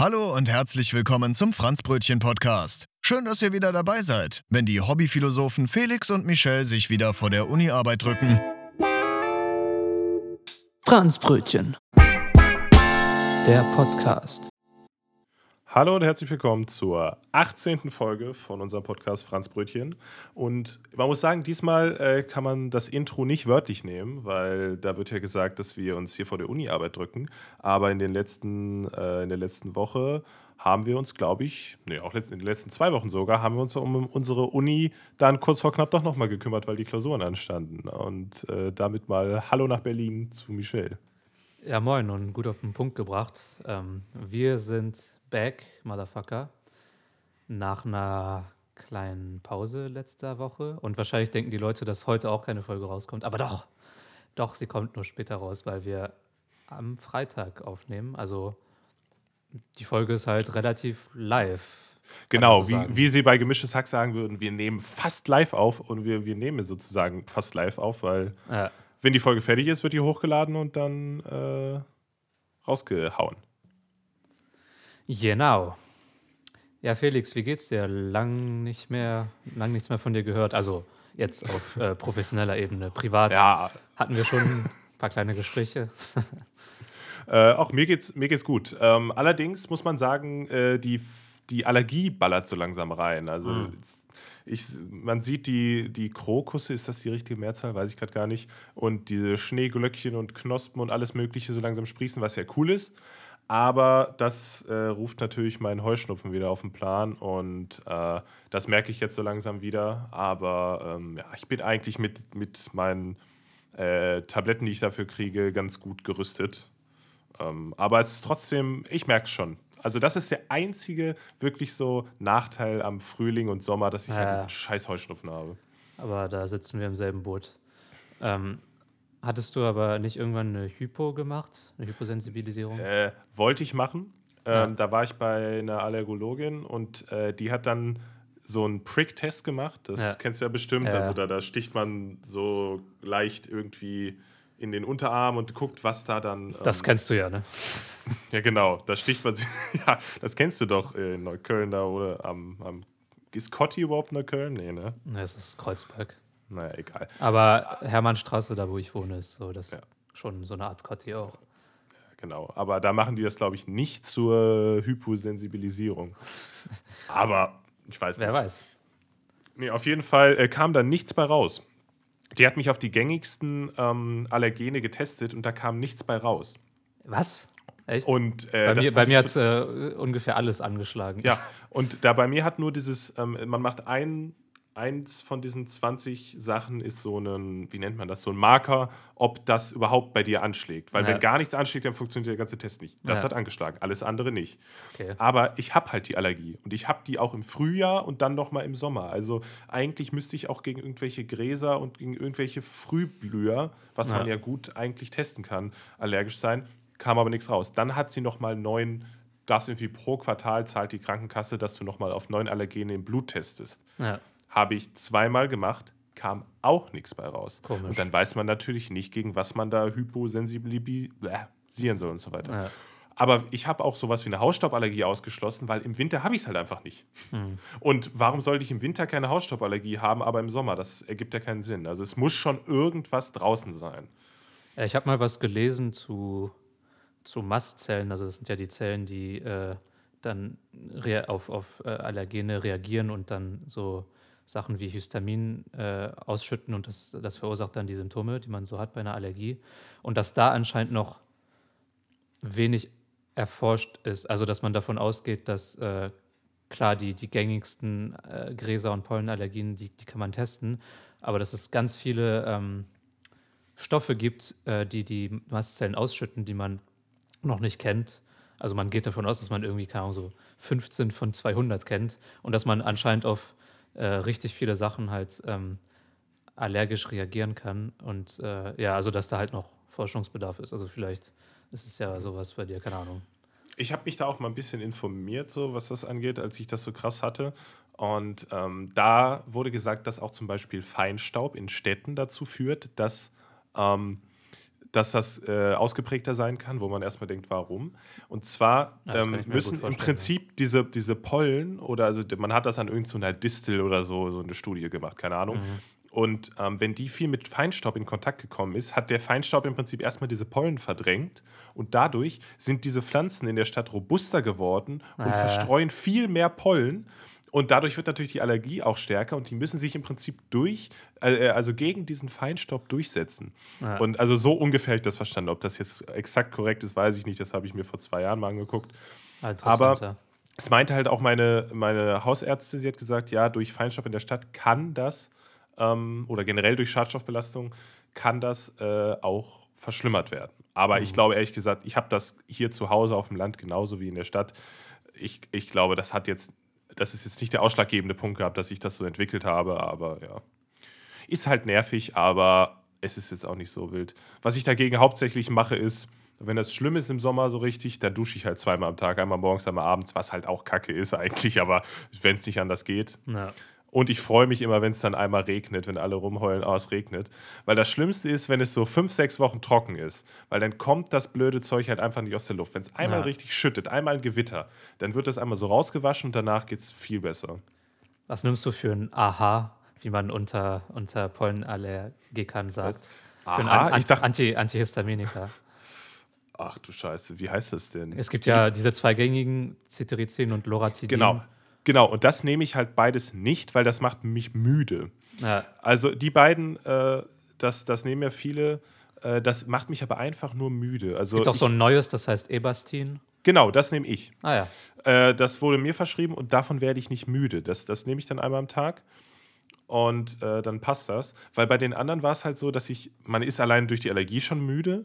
Hallo und herzlich willkommen zum Franzbrötchen Podcast. Schön, dass ihr wieder dabei seid, wenn die Hobbyphilosophen Felix und Michelle sich wieder vor der Uni-Arbeit drücken. Franzbrötchen. Der Podcast. Hallo und herzlich willkommen zur 18. Folge von unserem Podcast Franzbrötchen. Und man muss sagen, diesmal äh, kann man das Intro nicht wörtlich nehmen, weil da wird ja gesagt, dass wir uns hier vor der Uni-Arbeit drücken. Aber in, den letzten, äh, in der letzten Woche haben wir uns, glaube ich, nee, auch in den letzten zwei Wochen sogar, haben wir uns um unsere Uni dann kurz vor knapp doch nochmal gekümmert, weil die Klausuren anstanden. Und äh, damit mal Hallo nach Berlin zu Michelle. Ja, moin und gut auf den Punkt gebracht. Ähm, wir sind back, Motherfucker, nach einer kleinen Pause letzter Woche. Und wahrscheinlich denken die Leute, dass heute auch keine Folge rauskommt. Aber doch, doch, sie kommt nur später raus, weil wir am Freitag aufnehmen. Also die Folge ist halt relativ live. Genau, so wie, wie sie bei Gemischtes Hack sagen würden, wir nehmen fast live auf und wir, wir nehmen sozusagen fast live auf, weil ja. wenn die Folge fertig ist, wird die hochgeladen und dann äh, rausgehauen. Genau. Ja, Felix, wie geht's dir? Lang nicht mehr, lang nichts mehr von dir gehört. Also jetzt auf äh, professioneller Ebene. Privat ja. hatten wir schon ein paar kleine Gespräche. äh, auch mir geht's, mir geht's gut. Ähm, allerdings muss man sagen, äh, die, die Allergie ballert so langsam rein. Also mhm. ich, man sieht die, die Krokusse, ist das die richtige Mehrzahl? Weiß ich gerade gar nicht. Und diese Schneeglöckchen und Knospen und alles Mögliche so langsam sprießen, was ja cool ist. Aber das äh, ruft natürlich meinen Heuschnupfen wieder auf den Plan und äh, das merke ich jetzt so langsam wieder. Aber ähm, ja, ich bin eigentlich mit, mit meinen äh, Tabletten, die ich dafür kriege, ganz gut gerüstet. Ähm, aber es ist trotzdem, ich merke es schon. Also, das ist der einzige wirklich so Nachteil am Frühling und Sommer, dass ich ja. halt diesen scheiß Heuschnupfen habe. Aber da sitzen wir im selben Boot. Ähm, Hattest du aber nicht irgendwann eine Hypo gemacht, eine Hyposensibilisierung? Äh, wollte ich machen. Ähm, ja. Da war ich bei einer Allergologin und äh, die hat dann so einen Prick-Test gemacht. Das ja. kennst du ja bestimmt. Also da, da sticht man so leicht irgendwie in den Unterarm und guckt, was da dann. Ähm, das kennst du ja, ne? ja, genau. Da sticht man. ja, das kennst du doch in Neukölln da oder am. am ist Cotti überhaupt Neukölln? Nee, ne? Ne, es ist Kreuzberg. Naja, egal. Aber Hermannstraße, da wo ich wohne, ist so das ja. schon so eine Art Quartier auch. Genau, aber da machen die das, glaube ich, nicht zur Hyposensibilisierung. aber ich weiß nicht. Wer weiß. Nee, auf jeden Fall äh, kam da nichts bei raus. Die hat mich auf die gängigsten ähm, Allergene getestet und da kam nichts bei raus. Was? Echt? Und, äh, bei mir, bei mir hat äh, ungefähr alles angeschlagen. Ja, und da bei mir hat nur dieses, ähm, man macht ein eins von diesen 20 Sachen ist so ein, wie nennt man das, so ein Marker, ob das überhaupt bei dir anschlägt. Weil ja. wenn gar nichts anschlägt, dann funktioniert der ganze Test nicht. Das ja. hat angeschlagen, alles andere nicht. Okay. Aber ich habe halt die Allergie und ich habe die auch im Frühjahr und dann nochmal im Sommer. Also eigentlich müsste ich auch gegen irgendwelche Gräser und gegen irgendwelche Frühblüher, was ja. man ja gut eigentlich testen kann, allergisch sein. Kam aber nichts raus. Dann hat sie nochmal neun das irgendwie pro Quartal zahlt die Krankenkasse, dass du nochmal auf neun Allergene im Blut testest. Ja. Habe ich zweimal gemacht, kam auch nichts bei raus. Komisch. Und dann weiß man natürlich nicht, gegen was man da hyposensibilisieren soll und so weiter. Ja. Aber ich habe auch sowas wie eine Hausstauballergie ausgeschlossen, weil im Winter habe ich es halt einfach nicht. Hm. Und warum sollte ich im Winter keine Hausstauballergie haben, aber im Sommer? Das ergibt ja keinen Sinn. Also es muss schon irgendwas draußen sein. Ich habe mal was gelesen zu, zu Mastzellen. Also das sind ja die Zellen, die äh, dann auf, auf äh, Allergene reagieren und dann so Sachen wie Histamin äh, ausschütten und das, das verursacht dann die Symptome, die man so hat bei einer Allergie. Und dass da anscheinend noch wenig erforscht ist. Also dass man davon ausgeht, dass äh, klar die, die gängigsten äh, Gräser- und Pollenallergien, die, die kann man testen, aber dass es ganz viele ähm, Stoffe gibt, äh, die die Mastzellen ausschütten, die man noch nicht kennt. Also man geht davon aus, dass man irgendwie, keine Ahnung, so 15 von 200 kennt und dass man anscheinend auf äh, richtig viele Sachen halt ähm, allergisch reagieren kann. Und äh, ja, also dass da halt noch Forschungsbedarf ist. Also vielleicht ist es ja sowas bei dir, keine Ahnung. Ich habe mich da auch mal ein bisschen informiert, so was das angeht, als ich das so krass hatte. Und ähm, da wurde gesagt, dass auch zum Beispiel Feinstaub in Städten dazu führt, dass ähm, dass das äh, ausgeprägter sein kann, wo man erstmal denkt, warum. Und zwar ähm, müssen im Prinzip diese, diese Pollen oder also man hat das an irgendeiner Distel oder so, so eine Studie gemacht, keine Ahnung. Mhm. Und ähm, wenn die viel mit Feinstaub in Kontakt gekommen ist, hat der Feinstaub im Prinzip erstmal diese Pollen verdrängt und dadurch sind diese Pflanzen in der Stadt robuster geworden und Ah. verstreuen viel mehr Pollen. Und dadurch wird natürlich die Allergie auch stärker und die müssen sich im Prinzip durch, äh, also gegen diesen Feinstaub durchsetzen. Ja. Und also so ungefähr habe ich das verstanden. Ob das jetzt exakt korrekt ist, weiß ich nicht. Das habe ich mir vor zwei Jahren mal angeguckt. Ah, Aber-. Es meinte halt auch meine, meine Hausärztin, sie hat gesagt, ja, durch Feinstaub in der Stadt kann das, ähm, oder generell durch Schadstoffbelastung, kann das äh, auch verschlimmert werden. Aber ich glaube ehrlich gesagt, ich habe das hier zu Hause auf dem Land genauso wie in der Stadt. Ich, ich glaube, das hat jetzt, das ist jetzt nicht der ausschlaggebende Punkt gehabt, dass ich das so entwickelt habe, aber ja. Ist halt nervig, aber es ist jetzt auch nicht so wild. Was ich dagegen hauptsächlich mache, ist, wenn das schlimm ist im Sommer so richtig, dann dusche ich halt zweimal am Tag, einmal morgens, einmal abends, was halt auch kacke ist eigentlich, aber wenn es nicht anders geht. Ja. Und ich freue mich immer, wenn es dann einmal regnet, wenn alle rumheulen, oh, es regnet. Weil das Schlimmste ist, wenn es so fünf, sechs Wochen trocken ist. Weil dann kommt das blöde Zeug halt einfach nicht aus der Luft. Wenn es einmal Ja. richtig schüttet, einmal ein Gewitter, dann wird das einmal so rausgewaschen und danach geht es viel besser. Was nimmst du für ein Aha, wie man unter, unter Pollenallergikern sagt? Für ein Aha? An Anti Antihistaminika. Ach du Scheiße, wie heißt das denn? Es gibt ja diese zwei gängigen Cetirizin und Loratidin. Genau, genau. Und das nehme ich halt beides nicht, weil das macht mich müde. Ja, Also die beiden, äh, das, das nehmen ja viele, äh, das macht mich aber einfach nur müde. Also gibt auch ich, so ein neues, das heißt Ebastin. genau, das nehme ich. Ah ja. Äh, das wurde mir verschrieben und davon werde ich nicht müde. Das, das nehme ich dann einmal am Tag und äh, dann passt das. Weil bei den anderen war es halt so, dass ich, man ist allein durch die Allergie schon müde.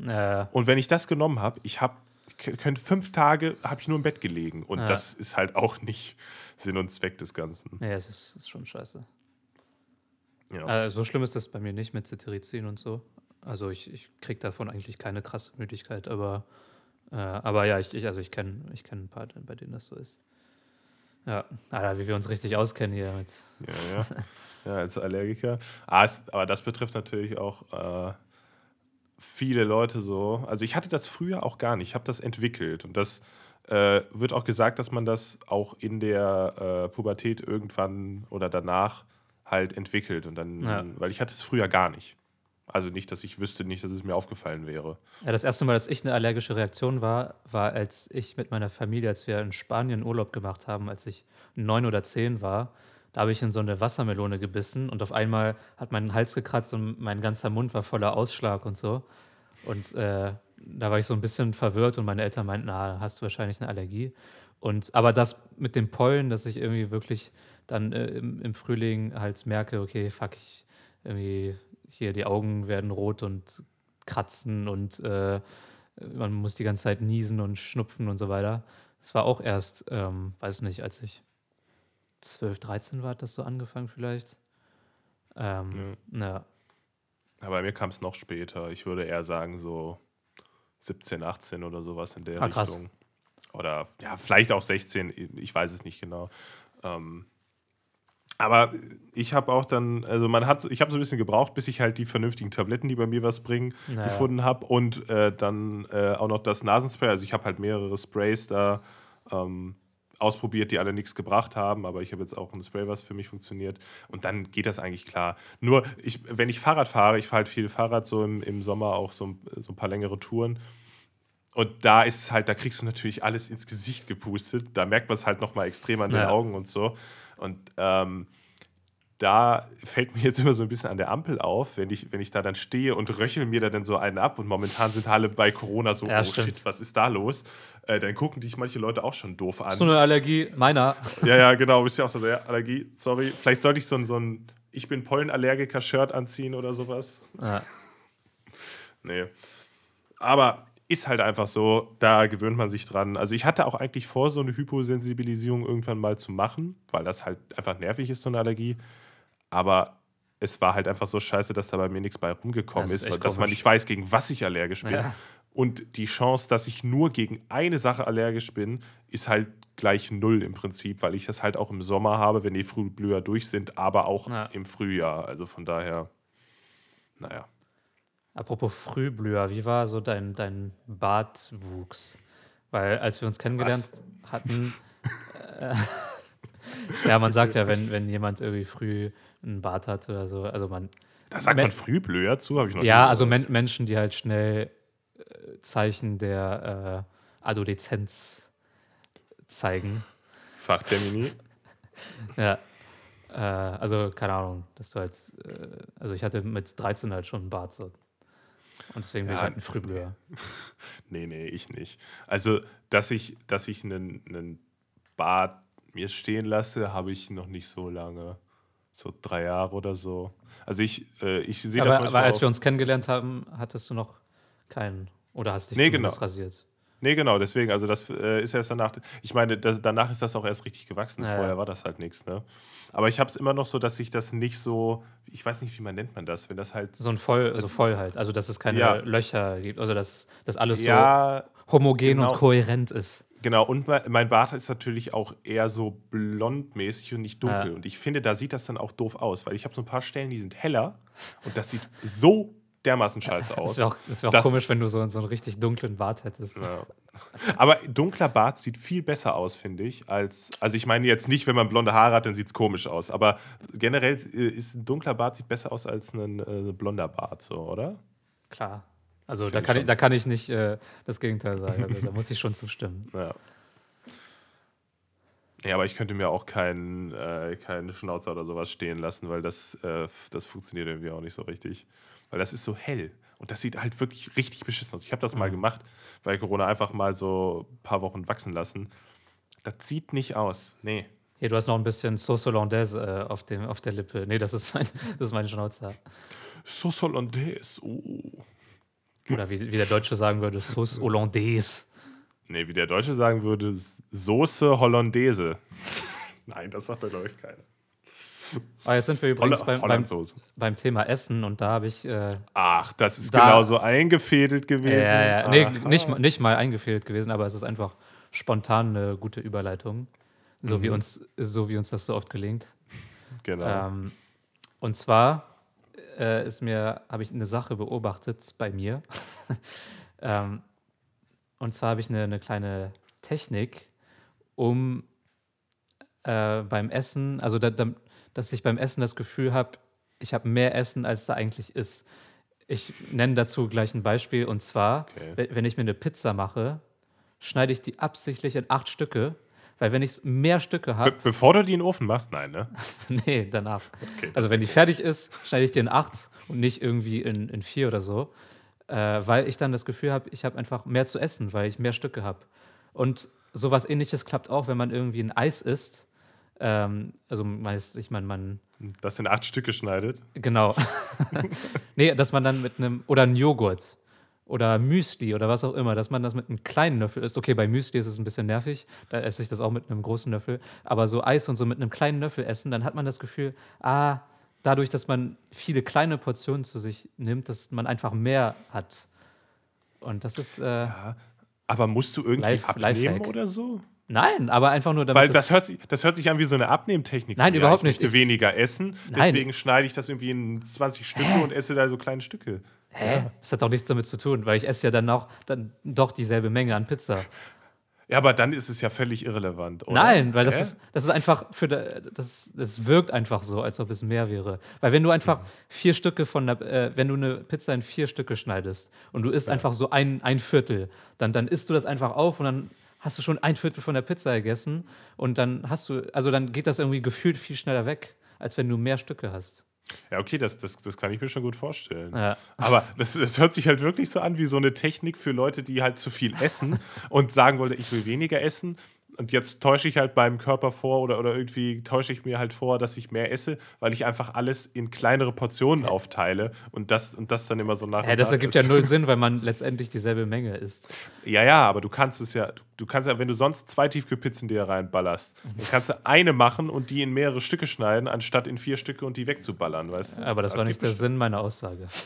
Äh, Und wenn ich das genommen habe, ich habe könnte fünf Tage habe ich nur im Bett gelegen und Ja. das ist halt auch nicht Sinn und Zweck des Ganzen. nee, es ist, ist schon scheiße. Ja. Äh, so schlimm ist das bei mir nicht mit Cetirizin und so. Also ich, ich kriege davon eigentlich keine krasse Müdigkeit, aber, äh, aber ja, ich, ich, also ich kenne ich kenn ein paar, bei denen das so ist. Ja, Alter, wie wir uns richtig auskennen hier mit. Ja, ja. ja als Allergiker. Ah, es, aber das betrifft natürlich auch äh, viele Leute so. Also ich hatte das früher auch gar nicht. Ich habe das entwickelt. Und das äh, wird auch gesagt, dass man das auch in der äh, Pubertät irgendwann oder danach halt entwickelt. Und dann, Ja. weil ich hatte es früher gar nicht. Also nicht, dass ich wüsste, nicht, dass es mir aufgefallen wäre. Ja, das erste Mal, dass ich eine allergische Reaktion war, war, als ich mit meiner Familie, als wir in Spanien Urlaub gemacht haben, als ich neun oder zehn war. Da habe ich in so eine Wassermelone gebissen und auf einmal hat mein Hals gekratzt und mein ganzer Mund war voller Ausschlag und so. Und äh, da war ich so ein bisschen verwirrt und meine Eltern meinten, na, hast du wahrscheinlich eine Allergie. Und aber das mit dem Pollen, dass ich irgendwie wirklich dann äh, im, im Frühling halt merke, okay, fuck, ich irgendwie hier die Augen werden rot und kratzen und äh, man muss die ganze Zeit niesen und schnupfen und so weiter. Das war auch erst, ähm, weiß nicht, als ich 12, 13 war, hat das so angefangen vielleicht. Ähm, ja. Aber bei mir kam es noch später. Ich würde eher sagen, so 17, 18 oder sowas in der Ah, krass. Richtung. Oder ja, vielleicht auch 16, ich weiß es nicht genau. Ähm, aber ich habe auch dann, also man hat, ich habe so ein bisschen gebraucht, bis ich halt die vernünftigen Tabletten, die bei mir was bringen, Naja. gefunden habe und äh, dann äh, auch noch das Nasenspray. Also ich habe halt mehrere Sprays da ähm, ausprobiert, die alle nichts gebracht haben, aber ich habe jetzt auch ein Spray, was für mich funktioniert. Und dann geht das eigentlich klar. Nur, ich, wenn ich Fahrrad fahre, ich fahre halt viel Fahrrad, so im, im Sommer auch so, ein- so ein paar längere Touren. Und da ist es halt, da kriegst du natürlich alles ins Gesicht gepustet. Da merkt man es halt nochmal extrem an den Ja. Augen und so. Und ähm, da fällt mir jetzt immer so ein bisschen an der Ampel auf, wenn ich, wenn ich da dann stehe und röchel mir da dann so einen ab und momentan sind alle bei Corona so, Ja, oh stimmt. shit, was ist da los? Äh, dann gucken dich manche Leute auch schon doof an. So eine Allergie, meiner. Ja, ja, genau. Bist ja auch so, ja, Allergie, sorry. Vielleicht sollte ich so ein, so ein Ich bin Pollenallergiker-Shirt anziehen oder sowas. Ja. Nee. Aber ist halt einfach so, da gewöhnt man sich dran. Also ich hatte auch eigentlich vor, so eine Hyposensibilisierung irgendwann mal zu machen, weil das halt einfach nervig ist, so eine Allergie. Aber es war halt einfach so scheiße, dass da bei mir nichts bei rumgekommen Das ist ist, dass man nicht weiß, gegen was ich allergisch bin. Ja. Und die Chance, dass ich nur gegen eine Sache allergisch bin, ist halt gleich null im Prinzip, weil ich das halt auch im Sommer habe, wenn die Frühblüher durch sind, aber auch Ja. im Frühjahr. Also von daher, naja. Apropos Frühblüher, wie war so dein, dein Bartwuchs? Weil als wir uns kennengelernt hatten, äh, ja, man sagt ja, wenn, wenn jemand irgendwie früh einen Bart hat oder so, also man. Da sagt man Frühblüher zu, habe ich noch Ja, also. Men Menschen, die halt schnell äh, Zeichen der äh, Adoleszenz zeigen. Fachtermini. Ja. Äh, also, keine Ahnung, dass du halt, äh, also ich hatte mit 13 halt schon einen Bart so. Und deswegen bin ich Ja, halt ein Frühblüher. Nee, nee, ich nicht. Also, dass ich, dass ich einen, einen Bart mir stehen lasse, habe ich noch nicht so lange. So drei Jahre oder so. Also ich, äh, ich sehe das Aber, aber manchmal als wir uns kennengelernt haben, hattest du noch keinen. Oder hast dich Nee, genau. rasiert. Nee, genau, deswegen, also das äh, ist erst danach. Ich meine, das, danach ist das auch erst richtig gewachsen. Ja, Vorher ja. war das halt nichts, ne? Aber ich habe es immer noch so, dass ich das nicht so, ich weiß nicht, wie man nennt man das, wenn das halt. So ein Voll, also voll halt. Also, dass es keine Ja. Löcher gibt. Also, dass, dass alles so homogen genau. und kohärent ist. Genau. Und mein, Bart ist natürlich auch eher so blondmäßig und nicht dunkel. Ja. Und ich finde, da sieht das dann auch doof aus, weil ich habe so ein paar Stellen, die sind heller und das sieht so dermaßen scheiße Das aus. wäre auch, das wär auch Das- komisch, wenn du so, so einen richtig dunklen Bart hättest. Ja. Aber dunkler Bart sieht viel besser aus, finde ich, als. Also ich meine jetzt nicht, wenn man blonde Haare hat, dann sieht es komisch aus. Aber generell äh, ist ein dunkler Bart sieht besser aus als ein äh, blonder Bart, so, oder? Klar. Also, Find da kann, ich, da kann ich nicht äh, das Gegenteil sagen. Also, da muss ich schon zustimmen. Ja. Ja, aber ich könnte mir auch keinen äh, keinen Schnauzer oder sowas stehen lassen, weil das, äh, das funktioniert irgendwie auch nicht so richtig. Weil das ist so hell. Und das sieht halt wirklich richtig beschissen aus. Ich habe das mal gemacht, weil Corona einfach mal so ein paar Wochen wachsen lassen. Das sieht nicht aus. Nee. Hier, du hast noch ein bisschen Sauce Hollandaise äh, auf, dem, auf der Lippe. Nee, das ist mein, das ist mein Schnauzer. Sauce Hollandaise. Oh. Oder wie, wie der Deutsche sagen würde, Sauce Hollandaise. Nee, wie der Deutsche sagen würde, Soße Hollandaise. Nein, das sagt ja, glaube ich, keiner. Aber jetzt sind wir übrigens beim, beim, beim Thema Essen und da habe ich. Äh, Ach, das ist Da- genauso eingefädelt gewesen. ja, ja, nee, nicht, mal- nicht mal eingefehlt gewesen, aber es ist einfach spontan eine gute Überleitung. So, wie, uns, so wie uns das so oft gelingt. Genau. Ähm, und zwar äh, ist mir, habe ich eine Sache beobachtet bei mir. ähm, und zwar habe ich eine, eine kleine Technik, um äh, beim Essen, also da, da, dass ich beim Essen das Gefühl habe, ich habe mehr Essen, als da eigentlich ist. Ich nenne dazu gleich ein Beispiel und zwar, Okay. we- wenn ich mir eine Pizza mache, schneide ich die absichtlich in acht Stücke, weil wenn ich mehr Stücke Be habe, bevor du die in den Ofen machst, nein, ne? Nee, danach. Okay. Also wenn die fertig ist, schneide ich die in acht und nicht irgendwie in, in vier oder so. Äh, weil ich dann das Gefühl habe, ich habe einfach mehr zu essen, weil ich mehr Stücke habe. Und sowas ähnliches klappt auch, wenn man irgendwie ein Eis isst. Ähm, also meist, ich meine, man, Das in acht Stücke schneidet. genau. nee, dass man dann mit einem, oder ein Joghurt oder Müsli oder was auch immer, dass man das mit einem kleinen Löffel isst. Okay, bei Müsli ist es ein bisschen nervig, da esse ich das auch mit einem großen Löffel. Aber so Eis und so mit einem kleinen Löffel essen, dann hat man das Gefühl, ah, dadurch, dass man viele kleine Portionen zu sich nimmt, dass man einfach mehr hat. Und das ist, äh, Aber musst du irgendwie Life- abnehmen Lifehack. oder so? nein, aber einfach nur damit. Weil das hört, sich, das hört sich an wie so eine Abnehmtechnik. Nein, überhaupt ich möchte nicht. Ich- weniger essen, Nein. deswegen schneide ich das irgendwie in 20 Stücke Hä? und esse da so kleine Stücke. Hä? Das hat doch nichts damit zu tun, weil ich esse ja dann auch dann doch dieselbe Menge an Pizza. Ja, aber dann ist es ja völlig irrelevant, oder? Nein, weil das Hä? ist, das ist einfach für da- das, das wirkt einfach so, als ob es mehr wäre. Weil wenn du einfach vier Stücke von der, äh, wenn du eine Pizza in vier Stücke schneidest und du isst einfach so ein, ein Viertel, dann, dann isst du das einfach auf und dann hast du schon ein Viertel von der Pizza gegessen und dann hast du, also dann geht das irgendwie gefühlt viel schneller weg, als wenn du mehr Stücke hast. Ja, okay, das, das, das kann ich mir schon gut vorstellen. Ja. Aber das, das hört sich halt wirklich so an wie so eine Technik für Leute, die halt zu viel essen und sagen wollen, ich will weniger essen. Und jetzt täusche ich halt meinem Körper vor oder, oder irgendwie täusche ich mir halt vor, dass ich mehr esse, weil ich einfach alles in kleinere Portionen aufteile und das, und das dann immer so nach. Und das ergibt ist. ja null Sinn, weil man letztendlich dieselbe Menge isst. Ja, ja, aber du kannst es ja, du, kannst ja, wenn du sonst zwei Tiefkühlpizzen dir reinballerst, dann kannst du eine machen und die in mehrere Stücke schneiden, anstatt in vier Stücke und die wegzuballern, weißt du? Aber das war nicht der Sinn meiner Aussage.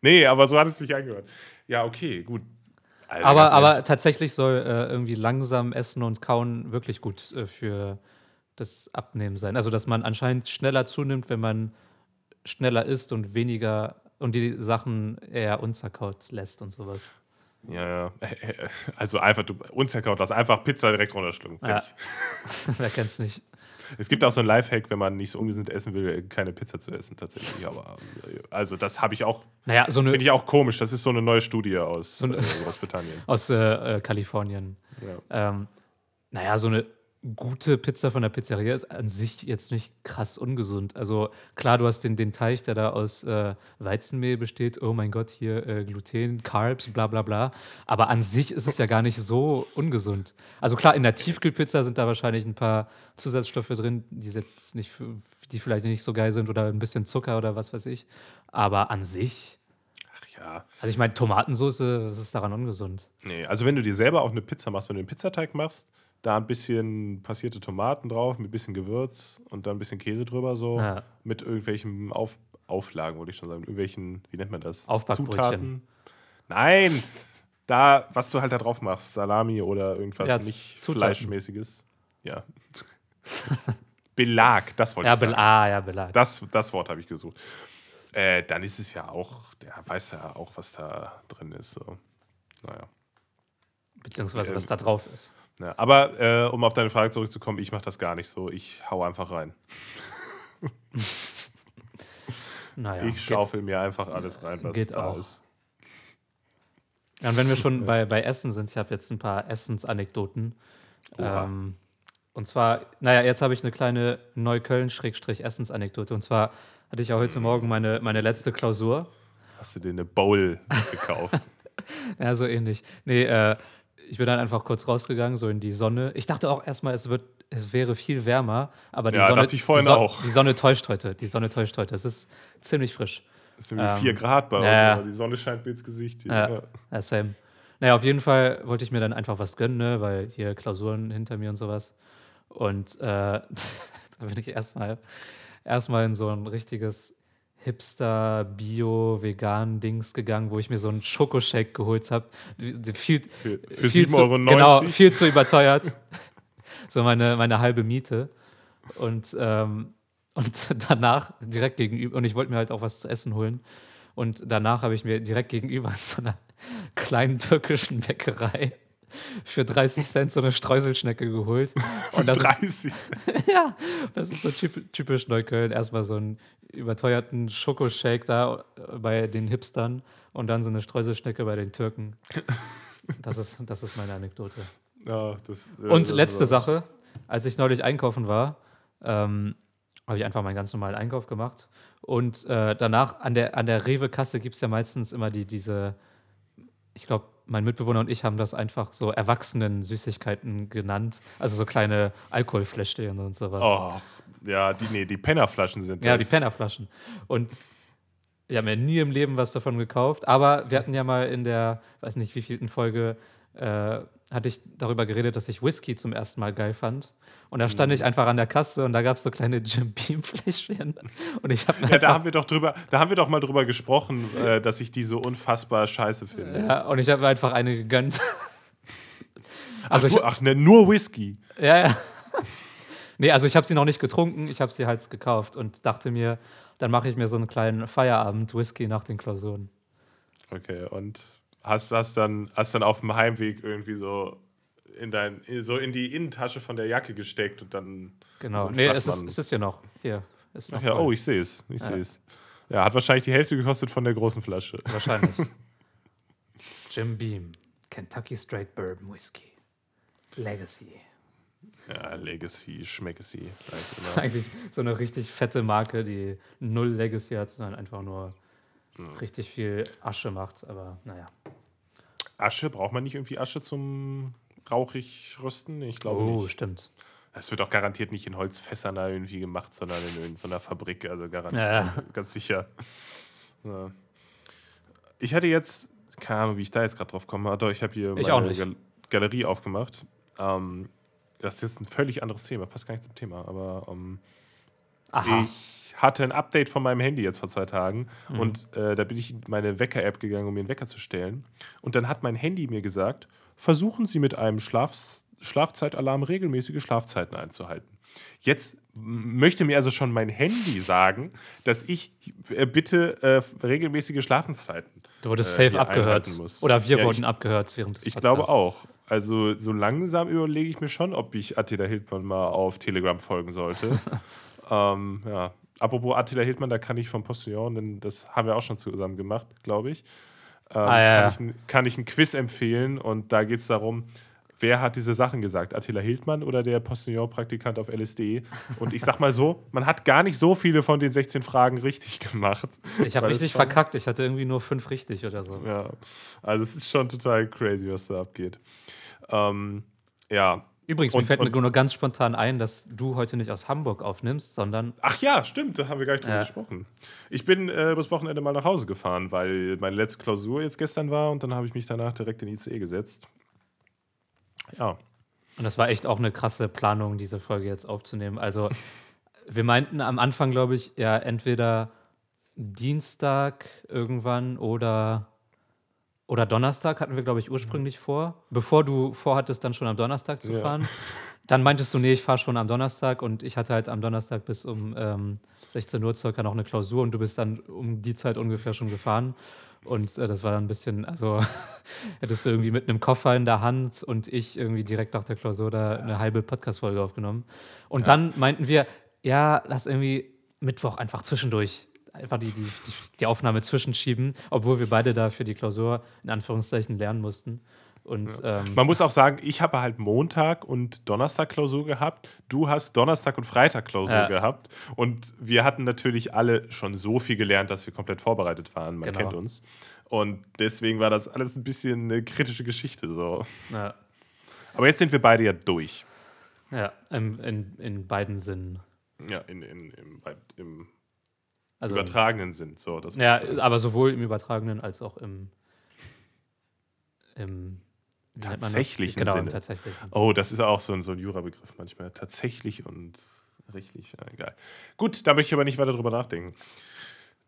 Nee, aber so hat es sich angehört. Ja, okay, gut. Alter, Aber, aber tatsächlich soll äh, irgendwie langsam essen und kauen wirklich gut äh, für das Abnehmen sein. Also, dass man anscheinend schneller zunimmt, wenn man schneller isst und weniger und die Sachen eher unzerkaut lässt und sowas. Ja, ja. Also einfach, du, unzerkaut, lass einfach Pizza direkt runterschlucken. Ja. Wer kennt's nicht? Es gibt auch so ein Lifehack, wenn man nicht so ungesund essen will, keine Pizza zu essen, tatsächlich. Aber äh, also das habe ich auch, Naja, so eine finde ich auch komisch. Das ist so eine neue Studie aus So eine- äh, Großbritannien. aus äh, äh, Kalifornien. Ja. Ähm, naja, so eine gute Pizza von der Pizzeria ist an sich jetzt nicht krass ungesund. Also klar, du hast den, den Teig, der da aus äh, Weizenmehl besteht. Oh mein Gott, hier äh, Gluten, Carbs, bla bla bla. Aber an sich ist es ja gar nicht so ungesund. Also klar, in der Tiefkühlpizza sind da wahrscheinlich ein paar Zusatzstoffe drin, die jetzt nicht, die vielleicht nicht so geil sind oder ein bisschen Zucker oder was weiß ich. Aber an sich, Ach ja. also ich meine, Tomatensauce, was ist daran ungesund? Nee, also wenn du dir selber auch eine Pizza machst, wenn du einen Pizzateig machst, da ein bisschen passierte Tomaten drauf, mit ein bisschen Gewürz und dann ein bisschen Käse drüber, so Ja. mit irgendwelchen Auf Auflagen, wollte ich schon sagen, mit irgendwelchen, wie nennt man das? Aufbackbrötchen. Nein, da, was du halt da drauf machst, Salami oder irgendwas Ja, nicht Zutaten. Fleischmäßiges. Ja. Belag, das wollte Ja, ich sagen. ah, ja, Belag. Das, das Wort habe ich gesucht. Äh, dann ist es ja auch, der weiß ja auch, was da drin ist. So. Naja. Beziehungsweise was Ähm, da drauf ist. Ja, aber äh, um auf deine Frage zurückzukommen, ich mache das gar nicht so. Ich hau einfach rein. Naja. ich geht- schaufel mir einfach alles rein, was geht da auch. ist. Ja, und wenn wir schon bei, bei Essen sind, ich habe jetzt ein paar Essensanekdoten. Ähm, und zwar, naja, jetzt habe ich eine kleine Neukölln-Essensanekdote. Und zwar hatte ich ja Hm. heute Morgen meine, meine letzte Klausur. Hast du dir eine Bowl gekauft? Ja, so ähnlich. Nee, äh, ich bin dann einfach kurz rausgegangen, so in die Sonne. Ich dachte auch erstmal, es, wird, es wäre viel wärmer, aber die Ja, Sonne. dachte ich vorhin die Son- auch. Die Sonne täuscht heute. Die Sonne täuscht heute. Es ist ziemlich frisch. Es sind Ähm, 4 Grad bei uns, ja, die Sonne scheint mir ins Gesicht. Hier. Ja. Ja. Ja, same. Naja, auf jeden Fall wollte ich mir dann einfach was gönnen, ne? weil hier Klausuren hinter mir und sowas. Und äh, da bin ich erstmal erstmal in so ein richtiges Hipster, Bio, vegan Dings gegangen, wo ich mir so einen Schokoshake geholt habe. Viel, Für, für viel 7,90 zu, Euro. Genau, viel zu überteuert. so meine, meine halbe Miete. Und, ähm, und danach direkt gegenüber, und ich wollte mir halt auch was zu essen holen. Und danach habe ich mir direkt gegenüber in so einer kleinen türkischen Bäckerei für 30 Cent so eine Streuselschnecke geholt. Und das ist, 30. ja, das ist so typ- typisch Neukölln. Erstmal so einen überteuerten Schokoshake da bei den Hipstern und dann so eine Streuselschnecke bei den Türken. Das ist, das ist meine Anekdote. Ja, das, äh, Und letzte Sache, als ich neulich einkaufen war, ähm, habe ich einfach meinen ganz normalen Einkauf gemacht. Und äh, danach an der, an der Rewe-Kasse gibt es ja meistens immer die, diese, ich glaube, mein Mitbewohner und ich haben das einfach so Erwachsenen-Süßigkeiten genannt. Also so kleine Alkoholfläschchen und sowas. Oh, ja, die, nee, die Pennerflaschen sind Ja, das. die Pennerflaschen. Und ich habe mir nie im Leben was davon gekauft. Aber wir hatten ja mal in der, weiß nicht wievielten Folge, äh, hatte ich darüber geredet, dass ich Whisky zum ersten Mal geil fand. Und da stand Mhm. ich einfach an der Kasse und da gab es so kleine Jim Beam Fläschchen. Und ich habe Ja, da haben wir doch drüber, da haben wir doch mal drüber gesprochen, äh, dass ich die so unfassbar scheiße finde. ja, und ich habe mir einfach eine gegönnt. Also ach, ich, du, ach ne, nur Whisky. Ja, ja. Nee, also ich habe sie noch nicht getrunken, ich habe sie halt gekauft und dachte mir, dann mache ich mir so einen kleinen Feierabend-Whisky nach den Klausuren. Okay, und hast, hast, dann, hast dann auf dem Heimweg irgendwie so in, dein, so in die Innentasche von der Jacke gesteckt und dann. Genau. so nee, es ist, es ist hier noch. Hier. Ist noch ja, voll. oh, ich sehe es. Ich Ja. sehe es. Ja, hat wahrscheinlich die Hälfte gekostet von der großen Flasche. Wahrscheinlich. Jim Beam, Kentucky Straight Bourbon Whisky. Legacy. Ja, Legacy, Schmeckacy. Das ist eigentlich so eine richtig fette Marke, die null Legacy hat, sondern einfach nur richtig viel Asche macht. Aber naja. Asche, braucht man nicht irgendwie Asche zum rauchig rösten? Ich glaube Oh, nicht. stimmt. Das wird auch garantiert nicht in Holzfässern da irgendwie gemacht, sondern in irgendeiner Fabrik, also garantiert, Ja. ganz sicher. Ja. Ich hatte jetzt, keine Ahnung, wie ich da jetzt gerade drauf komme, aber ich habe hier Ich meine. Gal Galerie aufgemacht. Ähm, das ist jetzt ein völlig anderes Thema, passt gar nicht zum Thema, aber ähm, Aha. ich hatte ein Update von meinem Handy jetzt vor zwei Tagen Mhm. und äh, da bin ich in meine Wecker-App gegangen, um mir einen Wecker zu stellen. Und dann hat mein Handy mir gesagt, versuchen Sie mit einem Schlaf Schlafzeitalarm, regelmäßige Schlafzeiten einzuhalten. Jetzt möchte mir also schon mein Handy sagen, dass ich äh, bitte äh, regelmäßige Schlafenszeiten. Du wurdest äh, safe abgehört. Oder wir ja, wurden ich, abgehört während des Ich glaube auch. Also so langsam überlege ich mir schon, ob ich Attila Hildmann mal auf Telegram folgen sollte. ähm, ja. Apropos Attila Hildmann, da kann ich vom Postillon, denn das haben wir auch schon zusammen gemacht, glaube ich. Ähm, ah, ja, kann, ich kann, ich ein Quiz empfehlen und da geht es darum, wer hat diese Sachen gesagt? Attila Hildmann oder der Postillon-Praktikant auf LSD? Und ich sag mal so, man hat gar nicht so viele von den 16 Fragen richtig gemacht. Ich habe richtig verkackt, ich hatte irgendwie nur fünf richtig oder so. Ja, also es ist schon total crazy, was da abgeht. Ähm, ja. Übrigens, und, mir fällt mir nur ganz spontan ein, dass du heute nicht aus Hamburg aufnimmst, sondern. Ach ja, stimmt, da haben wir gar nicht drüber ja. gesprochen. Ich bin äh, das Wochenende mal nach Hause gefahren, weil meine letzte Klausur jetzt gestern war und dann habe ich mich danach direkt in die ICE gesetzt. Ja. Und das war echt auch eine krasse Planung, diese Folge jetzt aufzunehmen. Also, wir meinten am Anfang, glaube ich, ja, entweder Dienstag irgendwann oder oder Donnerstag hatten wir, glaube ich, ursprünglich vor. Bevor du vorhattest, dann schon am Donnerstag zu fahren. Dann meintest du, nee, ich fahre schon am Donnerstag und ich hatte halt am Donnerstag bis um ähm, 16 Uhr circa noch eine Klausur und du bist dann um die Zeit ungefähr schon gefahren. Und äh, das war dann ein bisschen, also hättest du irgendwie mit einem Koffer in der Hand und ich irgendwie direkt nach der Klausur da eine halbe Podcast-Folge aufgenommen. Und ja. dann meinten wir, ja, lass irgendwie Mittwoch einfach zwischendurch einfach die, die, die, Aufnahme zwischenschieben, obwohl wir beide da für die Klausur in Anführungszeichen lernen mussten. Und, ja. ähm, Man muss auch sagen, ich habe halt Montag und Donnerstag Klausur gehabt. Du hast Donnerstag und Freitag Klausur ja. gehabt. Und wir hatten natürlich alle schon so viel gelernt, dass wir komplett vorbereitet waren. Man genau. kennt uns. Und deswegen war das alles ein bisschen eine kritische Geschichte. So. Ja. Aber jetzt sind wir beide ja durch. Ja, in, in, in beiden Sinnen. Ja, in, in, im, im also übertragenen Sinn. So, das ja, aber sowohl im übertragenen als auch im, im tatsächlichen genau, Sinne. Tatsächlich. Oh, das ist auch so ein, so ein Jura-Begriff manchmal. Tatsächlich und richtig. Ja, egal. Gut, da möchte ich aber nicht weiter drüber nachdenken.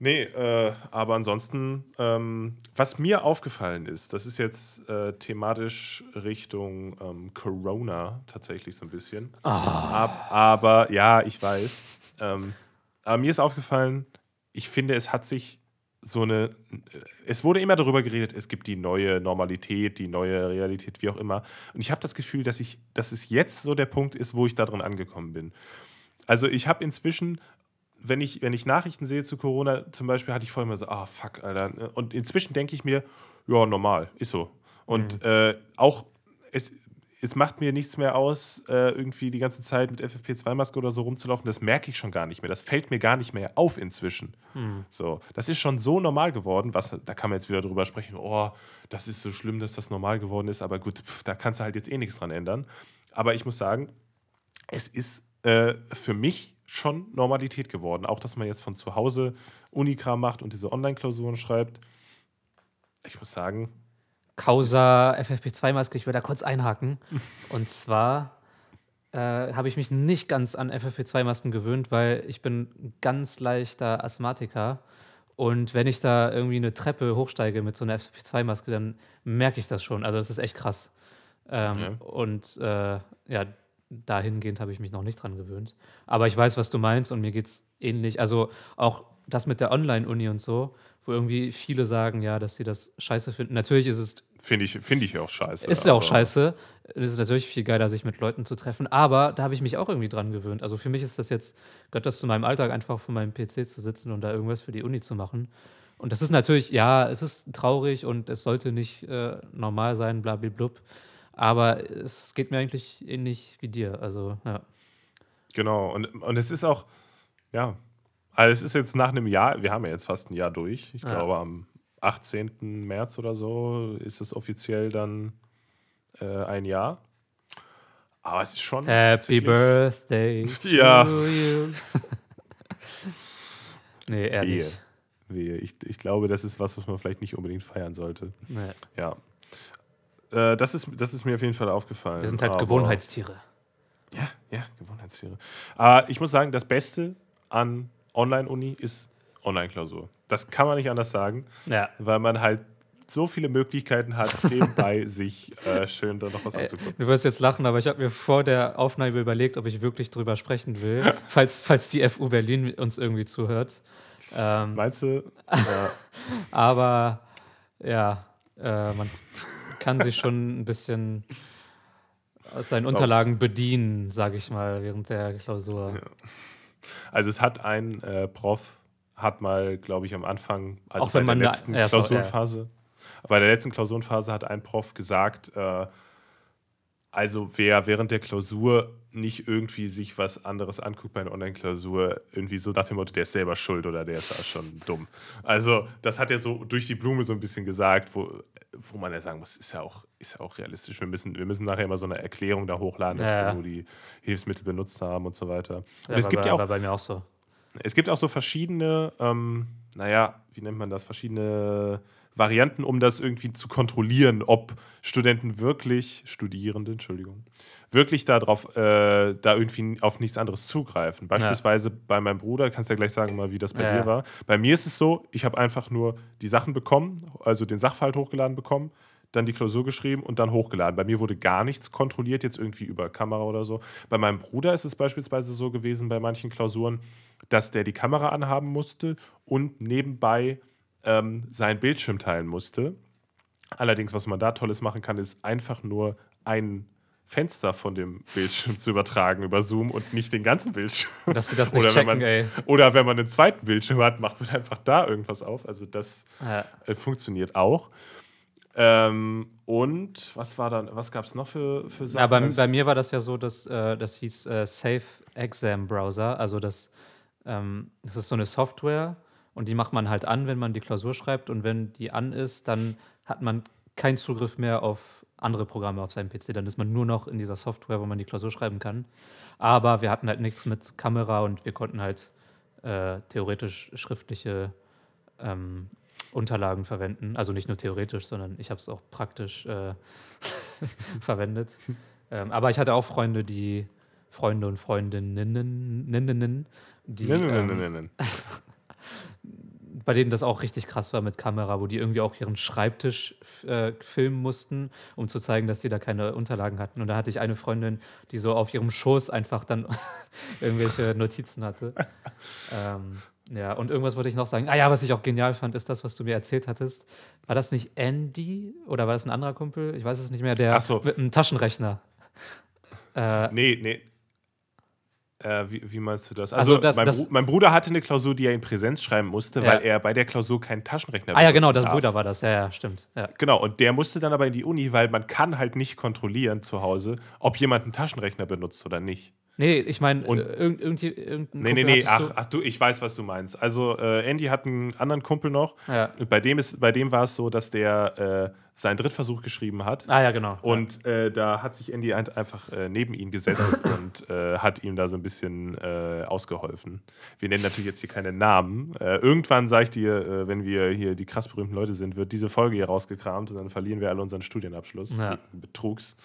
Nee, äh, aber ansonsten, ähm, was mir aufgefallen ist, das ist jetzt äh, thematisch Richtung ähm, Corona tatsächlich so ein bisschen. Oh. Ab, aber ja, ich weiß. Ähm, aber mir ist aufgefallen, ich finde, es hat sich so eine. Es wurde immer darüber geredet, es gibt die neue Normalität, die neue Realität, wie auch immer. Und ich habe das Gefühl, dass, ich, dass es jetzt so der Punkt ist, wo ich darin angekommen bin. Also ich habe inzwischen, wenn ich, wenn ich Nachrichten sehe zu Corona, zum Beispiel, hatte ich vorher immer so, ah, fuck, Alter. Und inzwischen denke ich mir, ja, normal, ist so. Und mhm. äh, auch, es, es macht mir nichts mehr aus, äh, irgendwie die ganze Zeit mit FFP2-Maske oder so rumzulaufen. Das merke ich schon gar nicht mehr. Das fällt mir gar nicht mehr auf inzwischen. Hm. So, das ist schon so normal geworden. Was, da kann man jetzt wieder drüber sprechen. Oh, das ist so schlimm, dass das normal geworden ist. Aber gut, pf, da kannst du halt jetzt eh nichts dran ändern. Aber ich muss sagen, es ist äh, für mich schon Normalität geworden. Auch, dass man jetzt von zu Hause Unikram macht und diese Online-Klausuren schreibt. Ich muss sagen, Causa FFP2-Maske, ich will da kurz einhaken. Und zwar äh, habe ich mich nicht ganz an FFP2-Masken gewöhnt, weil ich bin ganz leichter Asthmatiker. Und wenn ich da irgendwie eine Treppe hochsteige mit so einer FFP2-Maske, dann merke ich das schon. Also das ist echt krass. Ähm, ja. Und äh, ja, dahingehend habe ich mich noch nicht dran gewöhnt. Aber ich weiß, was du meinst und mir geht es ähnlich. Also auch das mit der Online-Uni und so, wo irgendwie viele sagen, ja, dass sie das scheiße finden. Natürlich ist es Finde ich, find ich auch scheiße. Ist ja auch scheiße. Es ist natürlich viel geiler, sich mit Leuten zu treffen. Aber da habe ich mich auch irgendwie dran gewöhnt. Also für mich ist das jetzt, gehört das zu meinem Alltag, einfach vor meinem PC zu sitzen und da irgendwas für die Uni zu machen. Und das ist natürlich, ja, es ist traurig und es sollte nicht äh, normal sein, blablablub. Aber es geht mir eigentlich ähnlich wie dir. Also, ja. Genau. Und, und es ist auch, ja, also es ist jetzt nach einem Jahr, wir haben ja jetzt fast ein Jahr durch. Ich ja. glaube, am 18. März oder so ist es offiziell dann äh, ein Jahr. Aber es ist schon. Happy Birthday ja. to you. nee, ehrlich. Wehe. Wehe. Ich, ich glaube, das ist was, was man vielleicht nicht unbedingt feiern sollte. Nee. Ja. Äh, das, ist, das ist mir auf jeden Fall aufgefallen. Wir sind halt Aber, Gewohnheitstiere. Ja, ja, Gewohnheitstiere. Aber ich muss sagen, das Beste an Online-Uni ist Online-Klausur. Das kann man nicht anders sagen, ja. weil man halt so viele Möglichkeiten hat, nebenbei sich äh, schön da noch was anzugucken. Du wirst jetzt lachen, aber ich habe mir vor der Aufnahme überlegt, ob ich wirklich drüber sprechen will, falls, falls die FU Berlin uns irgendwie zuhört. Ähm, Meinst du? Ja. aber ja, äh, man kann sich schon ein bisschen aus seinen Unterlagen bedienen, sage ich mal, während der Klausur. Also es hat ein äh, Prof, hat mal, glaube ich, am Anfang, also Auch wenn bei man der da- letzten ja, so, ja. Klausurenphase, bei der letzten Klausurenphase hat ein Prof gesagt, äh, also wer während der Klausur nicht irgendwie sich was anderes anguckt bei einer Online-Klausur, irgendwie so nach dem Motto, der ist selber schuld oder der ist ja schon dumm. Also das hat er so durch die Blume so ein bisschen gesagt, wo, wo man ja sagen muss, ist ja auch, ist ja auch realistisch. Wir müssen, wir müssen nachher immer so eine Erklärung da hochladen, dass Ja, wir ja. nur die Hilfsmittel benutzt haben und so weiter. Und Ja, es gibt ja auch war bei mir auch so. Es gibt auch so verschiedene, ähm, naja, wie nennt man das, verschiedene Varianten, um das irgendwie zu kontrollieren, ob Studenten wirklich, Studierende, Entschuldigung, wirklich darauf, äh, da irgendwie auf nichts anderes zugreifen. Beispielsweise bei meinem Bruder, kannst du ja gleich sagen, mal, wie das bei Ja, dir ja. war. Bei mir ist es so, ich habe einfach nur die Sachen bekommen, also den Sachverhalt hochgeladen bekommen, dann die Klausur geschrieben und dann hochgeladen. Bei mir wurde gar nichts kontrolliert, jetzt irgendwie über Kamera oder so. Bei meinem Bruder ist es beispielsweise so gewesen, bei manchen Klausuren, dass der die Kamera anhaben musste und nebenbei ähm, seinen Bildschirm teilen musste. Allerdings, was man da Tolles machen kann, ist einfach nur ein Fenster von dem Bildschirm zu übertragen über Zoom und nicht den ganzen Bildschirm. Dass sie das nicht Oder wenn checken, man- ey. Oder wenn man einen zweiten Bildschirm hat, macht man einfach da irgendwas auf. Also das Ja. äh, funktioniert auch. Ähm, und was war dann, was gab es noch für, für Sachen? Ja, bei, bei mir war das ja so, dass äh, das hieß äh, Safe Exam Browser. Also das, ähm, das ist so eine Software und die macht man halt an, wenn man die Klausur schreibt. Und wenn die an ist, dann hat man keinen Zugriff mehr auf andere Programme auf seinem PC. Dann ist man nur noch in dieser Software, wo man die Klausur schreiben kann. Aber wir hatten halt nichts mit Kamera und wir konnten halt äh, theoretisch schriftliche ähm, Unterlagen verwenden. Also nicht nur theoretisch, sondern ich habe es auch praktisch äh, verwendet. Ähm, aber ich hatte auch Freunde, die Freunde und Freundinnen, Ninnen, die, ähm, bei denen das auch richtig krass war mit Kamera, wo die irgendwie auch ihren Schreibtisch äh, filmen mussten, um zu zeigen, dass die da keine Unterlagen hatten. Und da hatte ich eine Freundin, die so auf ihrem Schoß einfach dann irgendwelche Notizen hatte. ähm, ja, und irgendwas wollte ich noch sagen. Ah ja, was ich auch genial fand, ist das, was du mir erzählt hattest. War das nicht Andy oder war das ein anderer Kumpel? Ich weiß es nicht mehr, der so. mit einem Taschenrechner. Äh, Nee, nee. Äh, wie, wie meinst du das? Also Also, das- mein, das- mein Bruder hatte eine Klausur, die er in Präsenz schreiben musste, Ja. weil er bei der Klausur keinen Taschenrechner ah ja, genau, das darf. Brüder war das. Ja, ja, stimmt. Ja. Genau, und der musste dann aber in die Uni, weil man kann halt nicht kontrollieren zu Hause, ob jemand einen Taschenrechner benutzt oder nicht. Nee, ich meine, äh, irgend, irgendwie- irgendein Nee, nee, Kumpel nee, hattest ach, ach du, ich weiß, was du meinst. Also äh, Andy hat einen anderen Kumpel noch. Ja. Bei dem, ist, bei dem war es so, dass der äh, seinen Drittversuch geschrieben hat. Ah ja, genau. Und äh, da hat sich Andy ein- einfach äh, neben ihn gesetzt und äh, hat ihm da so ein bisschen ausgeholfen. Wir nennen natürlich jetzt hier keine Namen. Irgendwann, sage ich dir, wenn wir hier die krass berühmten Leute sind, wird diese Folge hier rausgekramt und dann verlieren wir alle unseren Studienabschluss. Ja. Betrugs.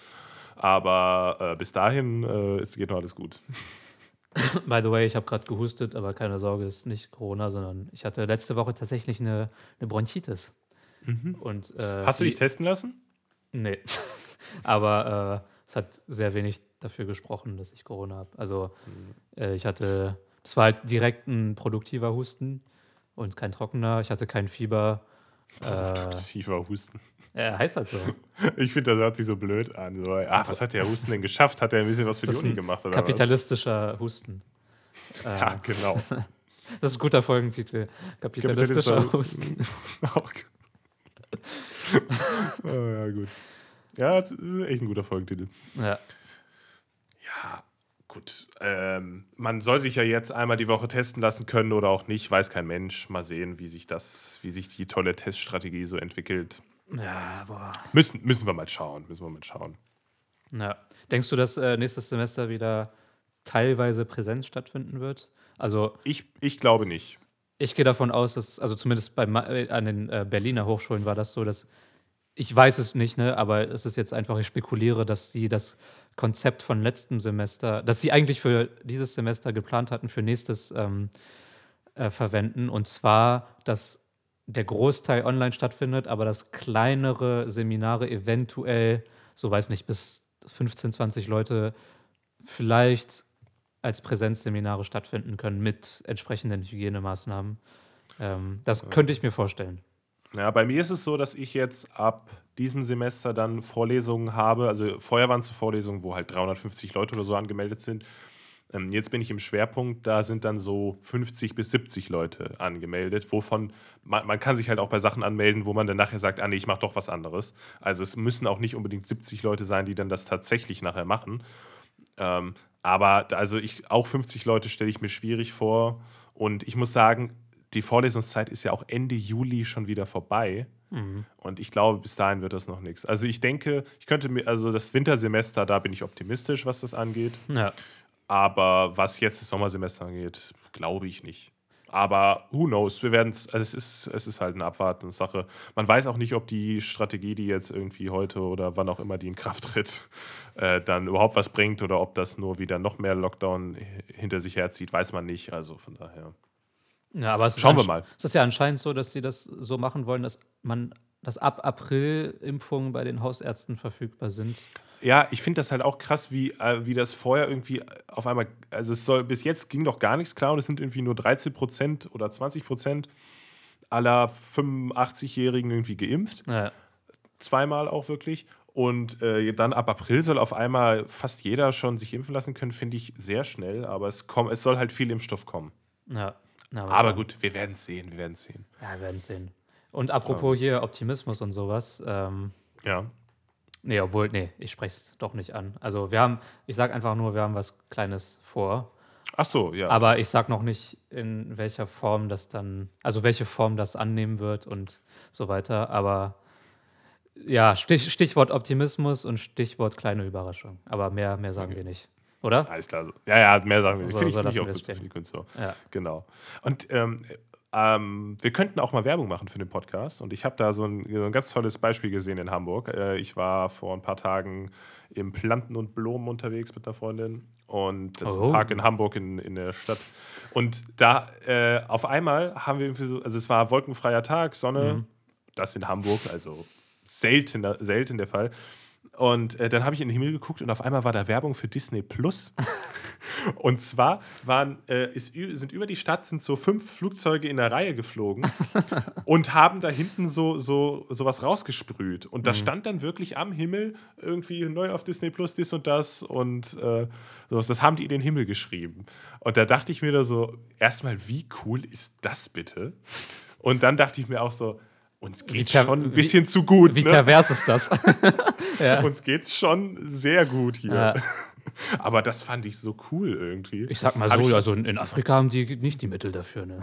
Aber äh, bis dahin äh, es geht noch alles gut. By the way, ich habe gerade gehustet, aber keine Sorge, es ist nicht Corona, sondern ich hatte letzte Woche tatsächlich eine, eine Bronchitis. Und, äh, Hast du dich testen lassen? Nee. aber äh, es hat sehr wenig dafür gesprochen, dass ich Corona habe. Also äh, ich hatte, das war halt direkt ein produktiver Husten und kein trockener. Ich hatte kein Fieber. Äh, Tiefer Husten. er heißt halt so. Ich finde, das hört sich so blöd an. So, ach, was hat der Husten denn geschafft? Hat er ein bisschen was für Das die Uni gemacht? Oder Kapitalistischer Husten. was? Ja, genau. Das ist ein guter Folgentitel. Kapitalistischer Kapitalistischer- Husten. Oh, ja, gut. Ja, das ist echt ein guter Folgentitel. Ja. Ja, gut. Ähm, man soll sich ja jetzt einmal die Woche testen lassen können oder auch nicht, weiß kein Mensch. Mal sehen, wie sich das, wie sich die tolle Teststrategie so entwickelt. Ja, boah. Müssen, müssen wir mal schauen. Müssen wir mal schauen. Ja. Denkst du, dass äh, nächstes Semester wieder teilweise Präsenz stattfinden wird? Also Ich, ich glaube nicht. ich gehe davon aus, dass, also zumindest bei, äh, an den äh, Berliner Hochschulen war das so, dass, ich weiß es nicht, ne, aber es ist jetzt einfach, ich spekuliere, dass sie das Konzept von letztem Semester, dass sie eigentlich für dieses Semester geplant hatten, für nächstes ähm, äh, verwenden. Und zwar, dass der Großteil online stattfindet, aber dass kleinere Seminare eventuell, so weiß nicht, bis 15, 20 Leute vielleicht als Präsenzseminare stattfinden können mit entsprechenden Hygienemaßnahmen. Ähm, das könnte ich mir vorstellen. Ja, bei mir ist es so, dass ich jetzt ab diesem Semester dann Vorlesungen habe. Also vorher waren es Vorlesungen, wo halt 350 Leute oder so angemeldet sind. Ähm, jetzt bin ich im Schwerpunkt, da sind dann so 50 bis 70 Leute angemeldet, wovon man, man kann sich halt auch bei Sachen anmelden, wo man dann nachher sagt, ah nee, ich mache doch was anderes. Also es müssen auch nicht unbedingt 70 Leute sein, die dann das tatsächlich nachher machen. Ähm, aber also ich, auch 50 Leute stelle ich mir schwierig vor. Und ich muss sagen, die Vorlesungszeit ist ja auch Ende Juli schon wieder vorbei. Mhm. Und ich glaube, bis dahin wird das noch nichts. Also ich denke, ich könnte mir, also das Wintersemester, da bin ich optimistisch, was das angeht. Ja. Aber was jetzt das Sommersemester angeht, glaube ich nicht. Aber who knows? Wir werden also es, ist, es ist halt eine abwartende Sache. Man weiß auch nicht, ob die Strategie, die jetzt irgendwie heute oder wann auch immer die in Kraft tritt, äh, dann überhaupt was bringt oder ob das nur wieder noch mehr Lockdown hinter sich herzieht, weiß man nicht. Also von daher. Ja, aber schauen wir mal. Es ist ja anscheinend so, dass sie das so machen wollen, dass man, dass ab April Impfungen bei den Hausärzten verfügbar sind. Ja, ich finde das halt auch krass, wie, äh, wie das vorher irgendwie auf einmal, also es soll, bis jetzt ging doch gar nichts klar und es sind irgendwie nur 13 Prozent oder 20 Prozent aller 85-Jährigen irgendwie geimpft. Ja. Zweimal auch wirklich. Und äh, dann ab April soll auf einmal fast jeder schon sich impfen lassen können, finde ich sehr schnell, aber es, komm, es soll halt viel Impfstoff kommen. Ja. Aber, aber gut, wir werden es sehen, wir werden es sehen. Ja, wir werden es sehen. Und apropos ja. hier Optimismus und sowas. Ähm, ja. Nee, obwohl, nee, ich spreche es doch nicht an. Also wir haben, ich sage einfach nur, wir haben was Kleines vor. Ach so, ja. Aber ich sage noch nicht, in welcher Form das dann, also welche Form das annehmen wird und so weiter. Aber ja, Stich, Stichwort Optimismus und Stichwort kleine Überraschung. Aber mehr, mehr sagen okay. wir nicht. Oder? Alles klar. Ja, ja, mehr sagen wir nicht. So, Finde ich, so find ich auch gut für die Künstler. Ja. Genau. Und ähm, ähm, wir könnten auch mal Werbung machen für den Podcast. Und ich habe da so ein, so ein, ganz tolles Beispiel gesehen in Hamburg. Äh, ich war vor ein paar Tagen im Planten und Blumen unterwegs mit einer Freundin. Und das ist ein oh. Park in Hamburg in, in der Stadt. Und da äh, auf einmal haben wir, so, also es war wolkenfreier Tag, Sonne, mhm. das in Hamburg, also selten, selten der Fall. Und äh, dann habe ich in den Himmel geguckt und auf einmal war da Werbung für Disney Plus. und zwar waren, äh, ist, sind über die Stadt sind so fünf Flugzeuge in der Reihe geflogen und haben da hinten so, so, so was rausgesprüht. Und da mhm. stand dann wirklich am Himmel irgendwie neu auf Disney Plus dies und das und äh, sowas. Das haben die in den Himmel geschrieben. Und da dachte ich mir da so, erstmal, wie cool ist das bitte? Und dann dachte ich mir auch so, uns geht schon ein bisschen wie, zu gut. Wie ne? pervers ist das? ja. Uns geht's schon sehr gut hier. Ja. Aber das fand ich so cool irgendwie. Ich sag mal so, also in Afrika haben die nicht die Mittel dafür. Ne?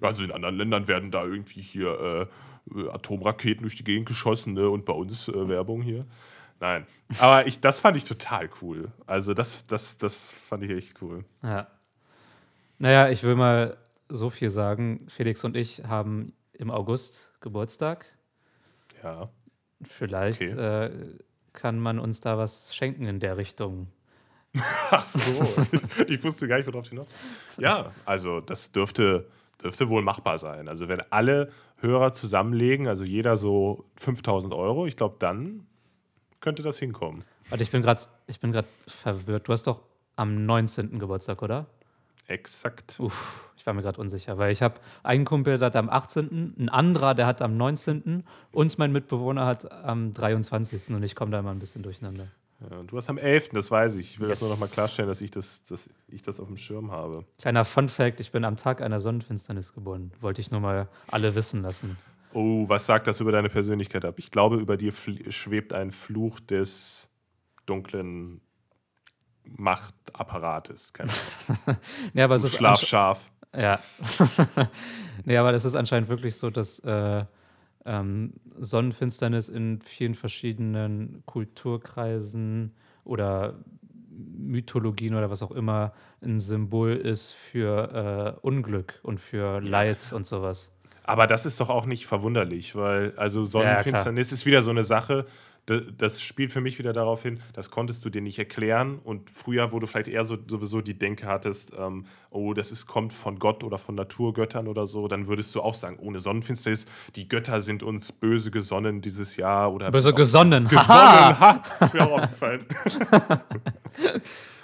also in anderen Ländern werden da irgendwie hier äh, Atomraketen durch die Gegend geschossen ne? und bei uns äh, Werbung hier. Nein. Aber ich, das fand ich total cool. Also das, das, das fand ich echt cool. Ja. Naja, ich will mal so viel sagen. Felix und ich haben im August Geburtstag. Ja. Vielleicht okay. äh, kann man uns da was schenken in der Richtung. Ach so, ich wusste gar nicht, worauf hinaus. Ja, also das dürfte, dürfte wohl machbar sein. Also wenn alle Hörer zusammenlegen, also jeder so 5000 Euro, ich glaube, dann könnte das hinkommen. Warte, ich bin gerade verwirrt. Du hast doch am 19. Geburtstag, oder? Exakt. Uff, ich war mir gerade unsicher, weil ich habe einen Kumpel, der hat am 18., ein anderer, der hat am 19. und mein Mitbewohner hat am 23. und ich komme da immer ein bisschen durcheinander. Ja, du hast am 11., das weiß ich. Ich will yes. das nur noch mal klarstellen, dass ich das, dass ich das auf dem Schirm habe. Kleiner Fun-Fact: Ich bin am Tag einer Sonnenfinsternis geboren. Wollte ich nur mal alle wissen lassen. Oh, was sagt das über deine Persönlichkeit ab? Ich glaube, über dir schwebt ein Fluch des dunklen Machtapparates. Keine Ahnung. ja, aber es ist Schlafscharf. Ja. nee, aber das ist anscheinend wirklich so, dass äh, ähm, Sonnenfinsternis in vielen verschiedenen Kulturkreisen oder Mythologien oder was auch immer ein Symbol ist für äh, Unglück und für Leid und sowas. Aber das ist doch auch nicht verwunderlich, weil also Sonnenfinsternis ja, ist wieder so eine Sache, das, spielt für mich wieder darauf hin, das konntest du dir nicht erklären. Und früher, wo du vielleicht eher so, sowieso die Denke hattest, ähm, oh, das ist, kommt von Gott oder von Naturgöttern oder so, dann würdest du auch sagen, ohne Sonnenfinsternis, die Götter sind uns böse gesonnen dieses Jahr. Oder böse gesonnen. Gesonnen, ha! Das ist mir auch aufgefallen.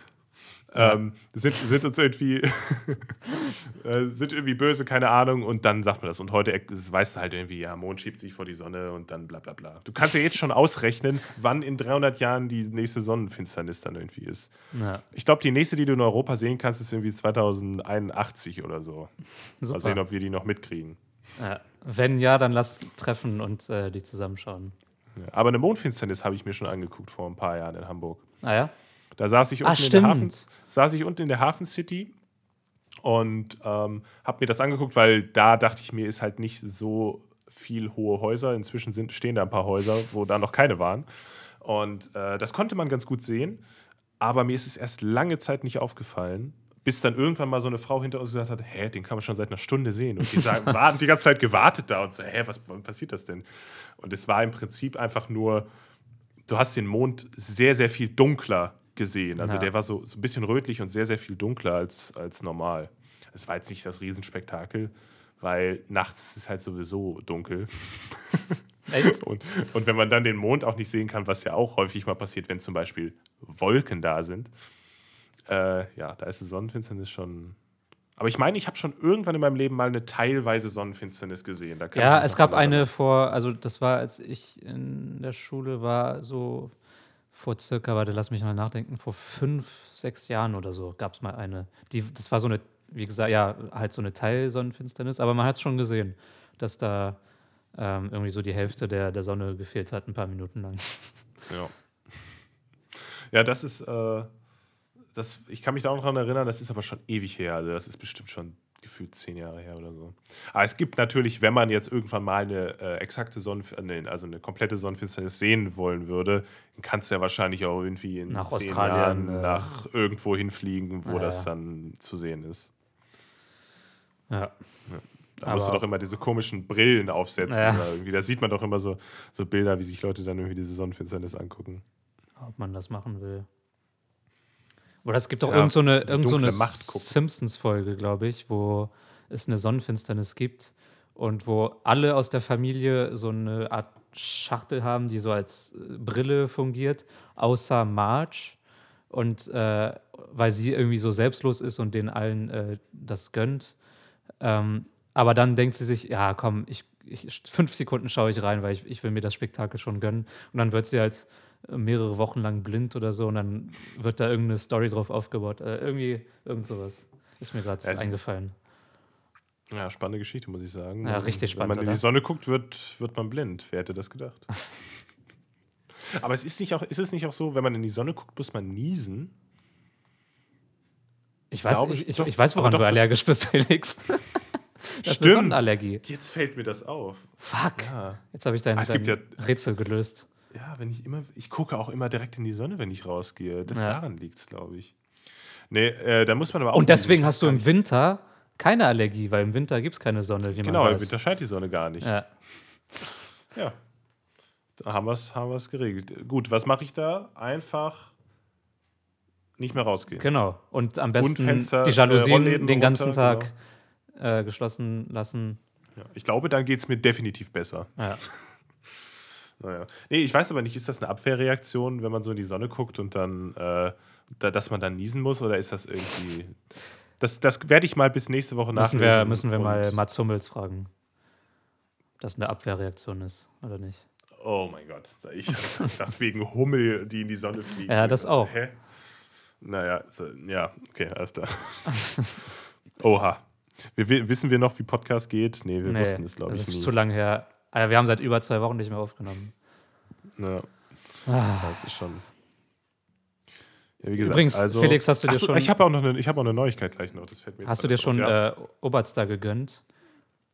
ähm, sind, sind uns irgendwie äh, sind irgendwie böse, keine Ahnung, und dann sagt man das. Und heute weißt du halt irgendwie, ja, Mond schiebt sich vor die Sonne und dann bla bla bla. Du kannst ja jetzt schon ausrechnen, wann in 300 Jahren die nächste Sonnenfinsternis dann irgendwie ist. Ja. Ich glaube, die nächste, die du in Europa sehen kannst, ist irgendwie 2081 oder so. Super. Mal sehen, ob wir die noch mitkriegen. Ja. Wenn ja, dann lass treffen und äh, die zusammenschauen. Ja, aber eine Mondfinsternis habe ich mir schon angeguckt vor ein paar Jahren in Hamburg. Ah ja? Da saß ich, ah, unten, in der Hafen, saß ich unten in der Hafen City und ähm, habe mir das angeguckt, weil da dachte ich mir, ist halt nicht so viel hohe Häuser. Inzwischen sind, stehen da ein paar Häuser, wo da noch keine waren. Und äh, das konnte man ganz gut sehen. Aber mir ist es erst lange Zeit nicht aufgefallen, bis dann irgendwann mal so eine Frau hinter uns gesagt hat: Hä, den kann man schon seit einer Stunde sehen. Und die sagen, waren die ganze Zeit gewartet da und so: Hä, was, was passiert das denn? Und es war im Prinzip einfach nur, du hast den Mond sehr, sehr viel dunkler gesehen. Also ja. der war so, so ein bisschen rötlich und sehr, sehr viel dunkler als, als normal. Es war jetzt nicht das Riesenspektakel, weil nachts ist es halt sowieso dunkel. Echt? und, und wenn man dann den Mond auch nicht sehen kann, was ja auch häufig mal passiert, wenn zum Beispiel Wolken da sind, äh, ja, da ist die Sonnenfinsternis schon. Aber ich meine, ich habe schon irgendwann in meinem Leben mal eine teilweise Sonnenfinsternis gesehen. ja, es gab eine vor, also das war, als ich in der Schule war, so vor circa, warte, lass mich mal nachdenken, vor fünf, sechs Jahren oder so gab es mal eine. Die, das war so eine, wie gesagt, ja, halt so eine Teilsonnenfinsternis, aber man hat es schon gesehen, dass da ähm, irgendwie so die Hälfte der, der Sonne gefehlt hat, ein paar Minuten lang. Ja. Ja, das ist, äh, das, ich kann mich da auch noch daran erinnern, das ist aber schon ewig her. Also, das ist bestimmt schon gefühlt zehn Jahre her oder so. Aber es gibt natürlich, wenn man jetzt irgendwann mal eine äh, exakte Sonnenfinsternis, also eine komplette Sonnenfinsternis sehen wollen würde, dann kannst du ja wahrscheinlich auch irgendwie in nach zehn Australien, Jahren äh, nach irgendwo hinfliegen, wo ja, das dann zu sehen ist. Ja. ja. Da musst du doch immer diese komischen Brillen aufsetzen. Ja. Da sieht man doch immer so, so Bilder, wie sich Leute dann irgendwie diese Sonnenfinsternis angucken. Ob man das machen will. Oder es gibt doch ja, irgend so eine, irgend so eine Simpsons-Folge, glaube ich, wo es eine Sonnenfinsternis gibt und wo alle aus der Familie so eine Art Schachtel haben, die so als äh, Brille fungiert, außer Marge. Und äh, weil sie irgendwie so selbstlos ist und den allen äh, das gönnt. Ähm, aber dann denkt sie sich, ja, komm, ich, ich fünf Sekunden schaue ich rein, weil ich, ich will mir das Spektakel schon gönnen. Und dann wird sie halt mehrere Wochen lang blind oder so und dann wird da irgendeine Story drauf aufgebaut. Äh, irgendwie, irgend sowas ist mir gerade eingefallen. Ja, spannende Geschichte, muss ich sagen. Ja, richtig spannend. Wenn man in die Sonne guckt, wird, wird man blind. Wer hätte das gedacht? Aber es ist, nicht auch, ist es nicht auch so, wenn man in die Sonne guckt, muss man niesen? Ich, weiß, glaube, ich, ich, doch, ich weiß, woran doch, du allergisch bist, Felix. das Stimmt. ist eine Allergie. Jetzt fällt mir das auf. Fuck. Ja. Jetzt habe ich dein, ah, dein ja, Rätsel gelöst. Ja, wenn ich immer, ich gucke auch immer direkt in die Sonne, wenn ich rausgehe. Das, ja. Daran liegt es, glaube ich. Nee, äh, da muss man aber auch. Und deswegen hast du im Winter keine Allergie, weil im Winter gibt es keine Sonne. Wie genau, im Winter scheint die Sonne gar nicht. Ja. ja. Da haben wir es haben geregelt. Gut, was mache ich da? Einfach nicht mehr rausgehen. Genau. Und am besten Und Fenster, die Jalousien äh, den ganzen runter, Tag genau. äh, geschlossen lassen. Ja, ich glaube, dann geht es mir definitiv besser. Ja. Naja. Nee, ich weiß aber nicht, ist das eine Abwehrreaktion, wenn man so in die Sonne guckt und dann, äh, da, dass man dann niesen muss oder ist das irgendwie. Das, das werde ich mal bis nächste Woche müssen wir Müssen wir mal Mats Hummels fragen, ob das eine Abwehrreaktion ist oder nicht. Oh mein Gott, ich dachte wegen Hummel, die in die Sonne fliegen. Ja, das auch. Hä? Naja, ja, okay, alles klar. Oha. Wir, wissen wir noch, wie Podcast geht? Nee, wir nee, wussten es, glaube ich. Das ist nie. zu lange her. Also wir haben seit über zwei Wochen nicht mehr aufgenommen. Ja. Ah. Das ist schon. Ja, gesagt, Übrigens, also, Felix, hast du dir so, schon. Ich habe auch, noch eine, hab auch eine Neuigkeit gleich noch. hast du dir schon ja. äh, Oberster gegönnt?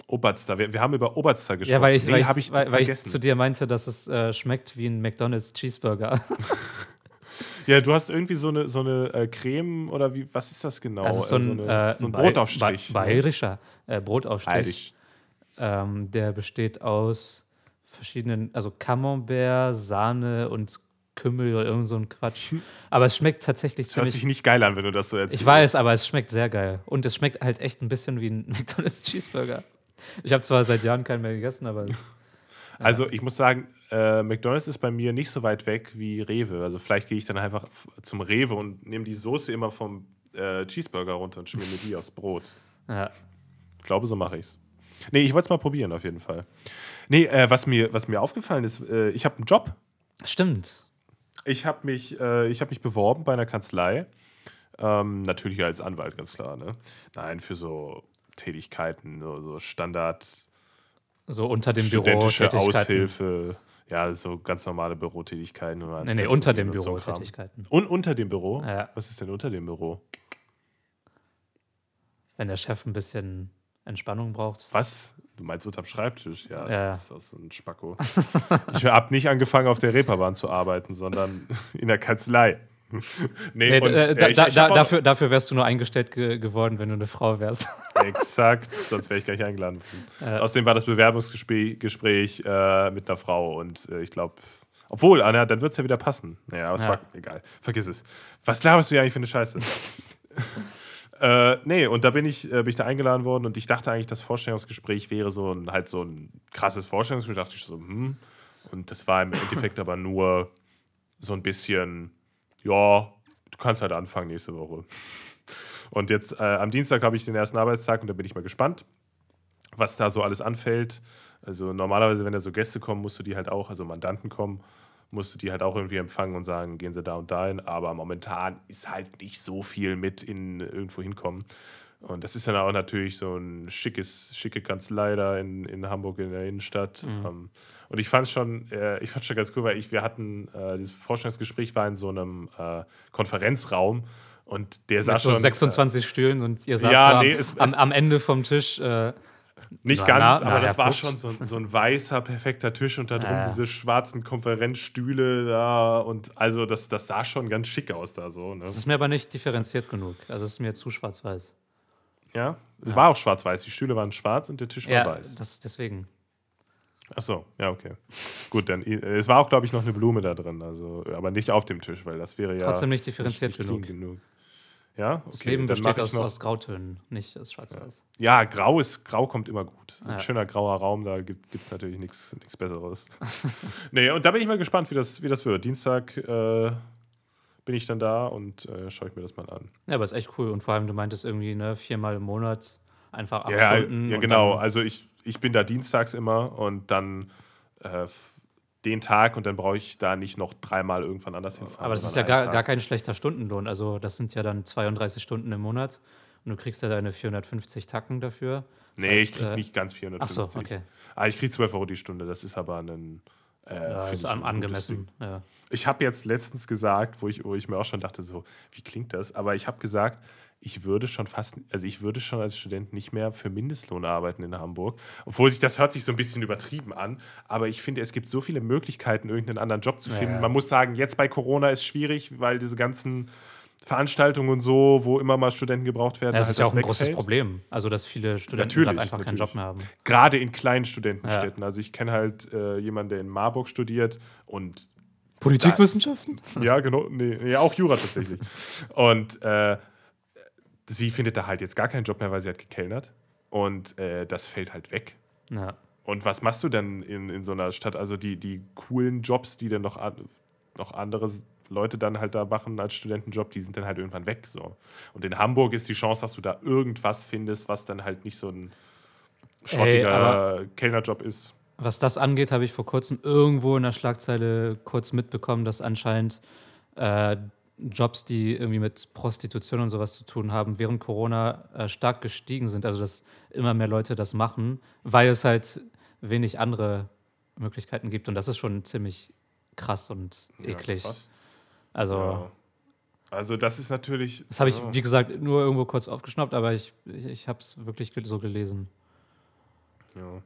Oberster. Wir, wir, haben über Oberster gesprochen. Ja, weil ich, nee, weil, ich, ich, weil, weil ich, zu dir meinte, dass es äh, schmeckt wie ein McDonald's Cheeseburger. ja, du hast irgendwie so eine, so eine äh, Creme oder wie, was ist das genau? Also so ein, so, eine, äh, so ein Brotaufstrich. Ba bayerischer äh, Brotaufstrich. Ähm, der besteht aus verschiedenen, also Camembert, Sahne und Kümmel oder irgend so ein Quatsch. Aber es schmeckt tatsächlich Das hört ziemlich. sich nicht geil an, wenn du das so erzählst. Ich weiß, aber es schmeckt sehr geil. Und es schmeckt halt echt ein bisschen wie ein McDonald's Cheeseburger. Ich habe zwar seit Jahren keinen mehr gegessen, aber es- Also ich muss sagen, äh, McDonalds ist bei mir nicht so weit weg wie Rewe. Also vielleicht gehe ich dann einfach zum Rewe und nehme die Soße immer vom äh, Cheeseburger runter und schmier mir die aufs Brot. ja. Ich glaube, so mache ich's. Nee, ich wollte es mal probieren, auf jeden Fall. Nee, äh, was, mir, was mir aufgefallen ist, äh, ich habe einen Job. Stimmt. Ich habe mich, äh, ich hab mich beworben bei einer Kanzlei. Ähm, natürlich als Anwalt, ganz klar. Ne? Nein, für so Tätigkeiten, so, so Standard So unter dem Büro. studentische. Aushilfe. Ja, so ganz normale Bürotätigkeiten. Nee, nee, unter dem Büro so. Tätigkeiten. Und unter dem Büro? Ja. Was ist denn unter dem Büro? Wenn der Chef ein bisschen Entspannung braucht. Was? Du meinst unterm Schreibtisch? Ja, Ja. das ist auch so ein Spacko. ich habe nicht angefangen, auf der Reeperbahn zu arbeiten, sondern in der Kanzlei. nee, Nee, und, äh, äh, da, ich- da, ich dafür, dafür wärst du nur eingestellt ge geworden, wenn du eine Frau wärst. Exakt, sonst wäre ich gar nicht eingeladen. Ja. Außerdem war das Bewerbungsgespräch Gespräch, äh, mit einer Frau und äh, ich glaube, obwohl, Anna, dann wird es ja wieder passen. Naja, aber es Ja. war egal. Vergiss es. Was laberst du hier eigentlich für eine Scheiße? Äh, nee, und da bin ich, äh, bin ich da eingeladen worden und ich dachte eigentlich, das Vorstellungsgespräch wäre so ein, halt so ein krasses Vorstellungsgespräch. Da dachte ich so, hm. Und das war im Endeffekt aber nur so ein bisschen, ja, du kannst halt anfangen nächste Woche. Und jetzt äh, am Dienstag habe ich den ersten Arbeitstag und da bin ich mal gespannt, was da so alles anfällt. Also normalerweise, wenn da so Gäste kommen, musst du die halt auch, also Mandanten kommen, musst du die halt auch irgendwie empfangen und sagen, gehen sie da und dahin. Aber momentan ist halt nicht so viel mit in irgendwo hinkommen. Und das ist dann auch natürlich so ein schickes, schicke Kanzlei da in, in Hamburg in der Innenstadt. Ähm, und ich fand es schon, äh, ich fand's schon ganz cool, weil ich, wir hatten, äh, dieses Vorstellungsgespräch war in so einem äh, Konferenzraum und der Mit so schon. 26 Stühlen und ihr saßt Ja, nee, es- am, es- am Ende vom Tisch. Äh, Nicht Na, ganz, na, aber na, das war Vogt. schon so, so ein weißer, perfekter Tisch und da drum Ja, ja. diese schwarzen Konferenzstühle da und also das, das sah schon ganz schick aus da so. Ne? das ist mir aber nicht differenziert genug. Also es ist mir zu schwarz-weiß. Ja, war auch schwarz-weiß. Die Stühle waren schwarz und der Tisch war Ja, weiß. das, deswegen. Ach so, ja, okay. Gut, dann, äh, es war auch, glaube ich, noch eine Blume da drin, also, aber nicht auf dem Tisch, weil das wäre ja Trotzdem nicht differenziert nicht genug. genug. Ja, Das okay. Leben dann besteht aus, noch- aus Grautönen, nicht aus schwarz-weiß. Ja, grau ist, grau kommt immer gut. So Ein Ja. schöner grauer Raum, da gibt es natürlich nichts Besseres. nee, und da bin ich mal gespannt, wie das, wie das wird. Dienstag äh, bin ich dann da und äh, schaue ich mir das mal an. Ja, aber ist echt cool. Und vor allem, du meintest irgendwie, ne, viermal im Monat einfach acht Ja, Stunden. ja genau. Also ich, ich bin da dienstags immer und dann äh, den Tag und dann brauche ich da nicht noch dreimal irgendwann anders hinfahren. aber das ist ja gar, gar kein schlechter Stundenlohn. Also das sind ja dann 32 Stunden im Monat und du kriegst ja deine 450 Tacken dafür. Das Nee, heißt, ich kriege äh, nicht ganz Ach 450. so, okay. Ah, ich kriege 12 Euro die Stunde. Das ist aber ein. Äh, Ja, ist ich an, angemessen. Ja. Ich habe jetzt letztens gesagt, wo ich, wo ich mir auch schon dachte, so, wie klingt das? Aber ich habe gesagt, ich würde schon fast, also ich würde schon als Student nicht mehr für Mindestlohn arbeiten in Hamburg. Obwohl sich das hört sich so ein bisschen übertrieben an. Aber ich finde, es gibt so viele Möglichkeiten, irgendeinen anderen Job zu Ja, finden. ja. Man muss sagen, jetzt bei Corona ist schwierig, weil diese ganzen Veranstaltungen und so, wo immer mal Studenten gebraucht werden, Ja, das halt ist ja auch ein großes wegfällt. Problem. Also, dass viele Studenten Natürlich, einfach keinen natürlich. Job mehr haben. Gerade in kleinen Studentenstädten. Also ich kenne halt äh, jemanden, der in Marburg studiert und Politikwissenschaften? Ja, genau. Nee, nee, auch Jura tatsächlich. Und äh, sie findet da halt jetzt gar keinen Job mehr, weil sie hat gekellnert. Und äh, das fällt halt weg. Ja. Und was machst du denn in, in so einer Stadt? Also die, die coolen Jobs, die dann noch, an, noch andere Leute dann halt da machen als Studentenjob, die sind dann halt irgendwann weg. So. Und in Hamburg ist die Chance, dass du da irgendwas findest, was dann halt nicht so ein schrottiger aber- Kellnerjob ist. Was das angeht, habe ich vor kurzem irgendwo in der Schlagzeile kurz mitbekommen, dass anscheinend äh, Jobs, die irgendwie mit Prostitution und sowas zu tun haben, während Corona äh, stark gestiegen sind. Also, dass immer mehr Leute das machen, weil es halt wenig andere Möglichkeiten gibt. Und das ist schon ziemlich krass und eklig. Ja, krass. also, Ja. Also das ist natürlich. das habe ich, ja. wie gesagt, nur irgendwo kurz aufgeschnappt, aber ich, ich, ich habe es wirklich so gelesen. Ja.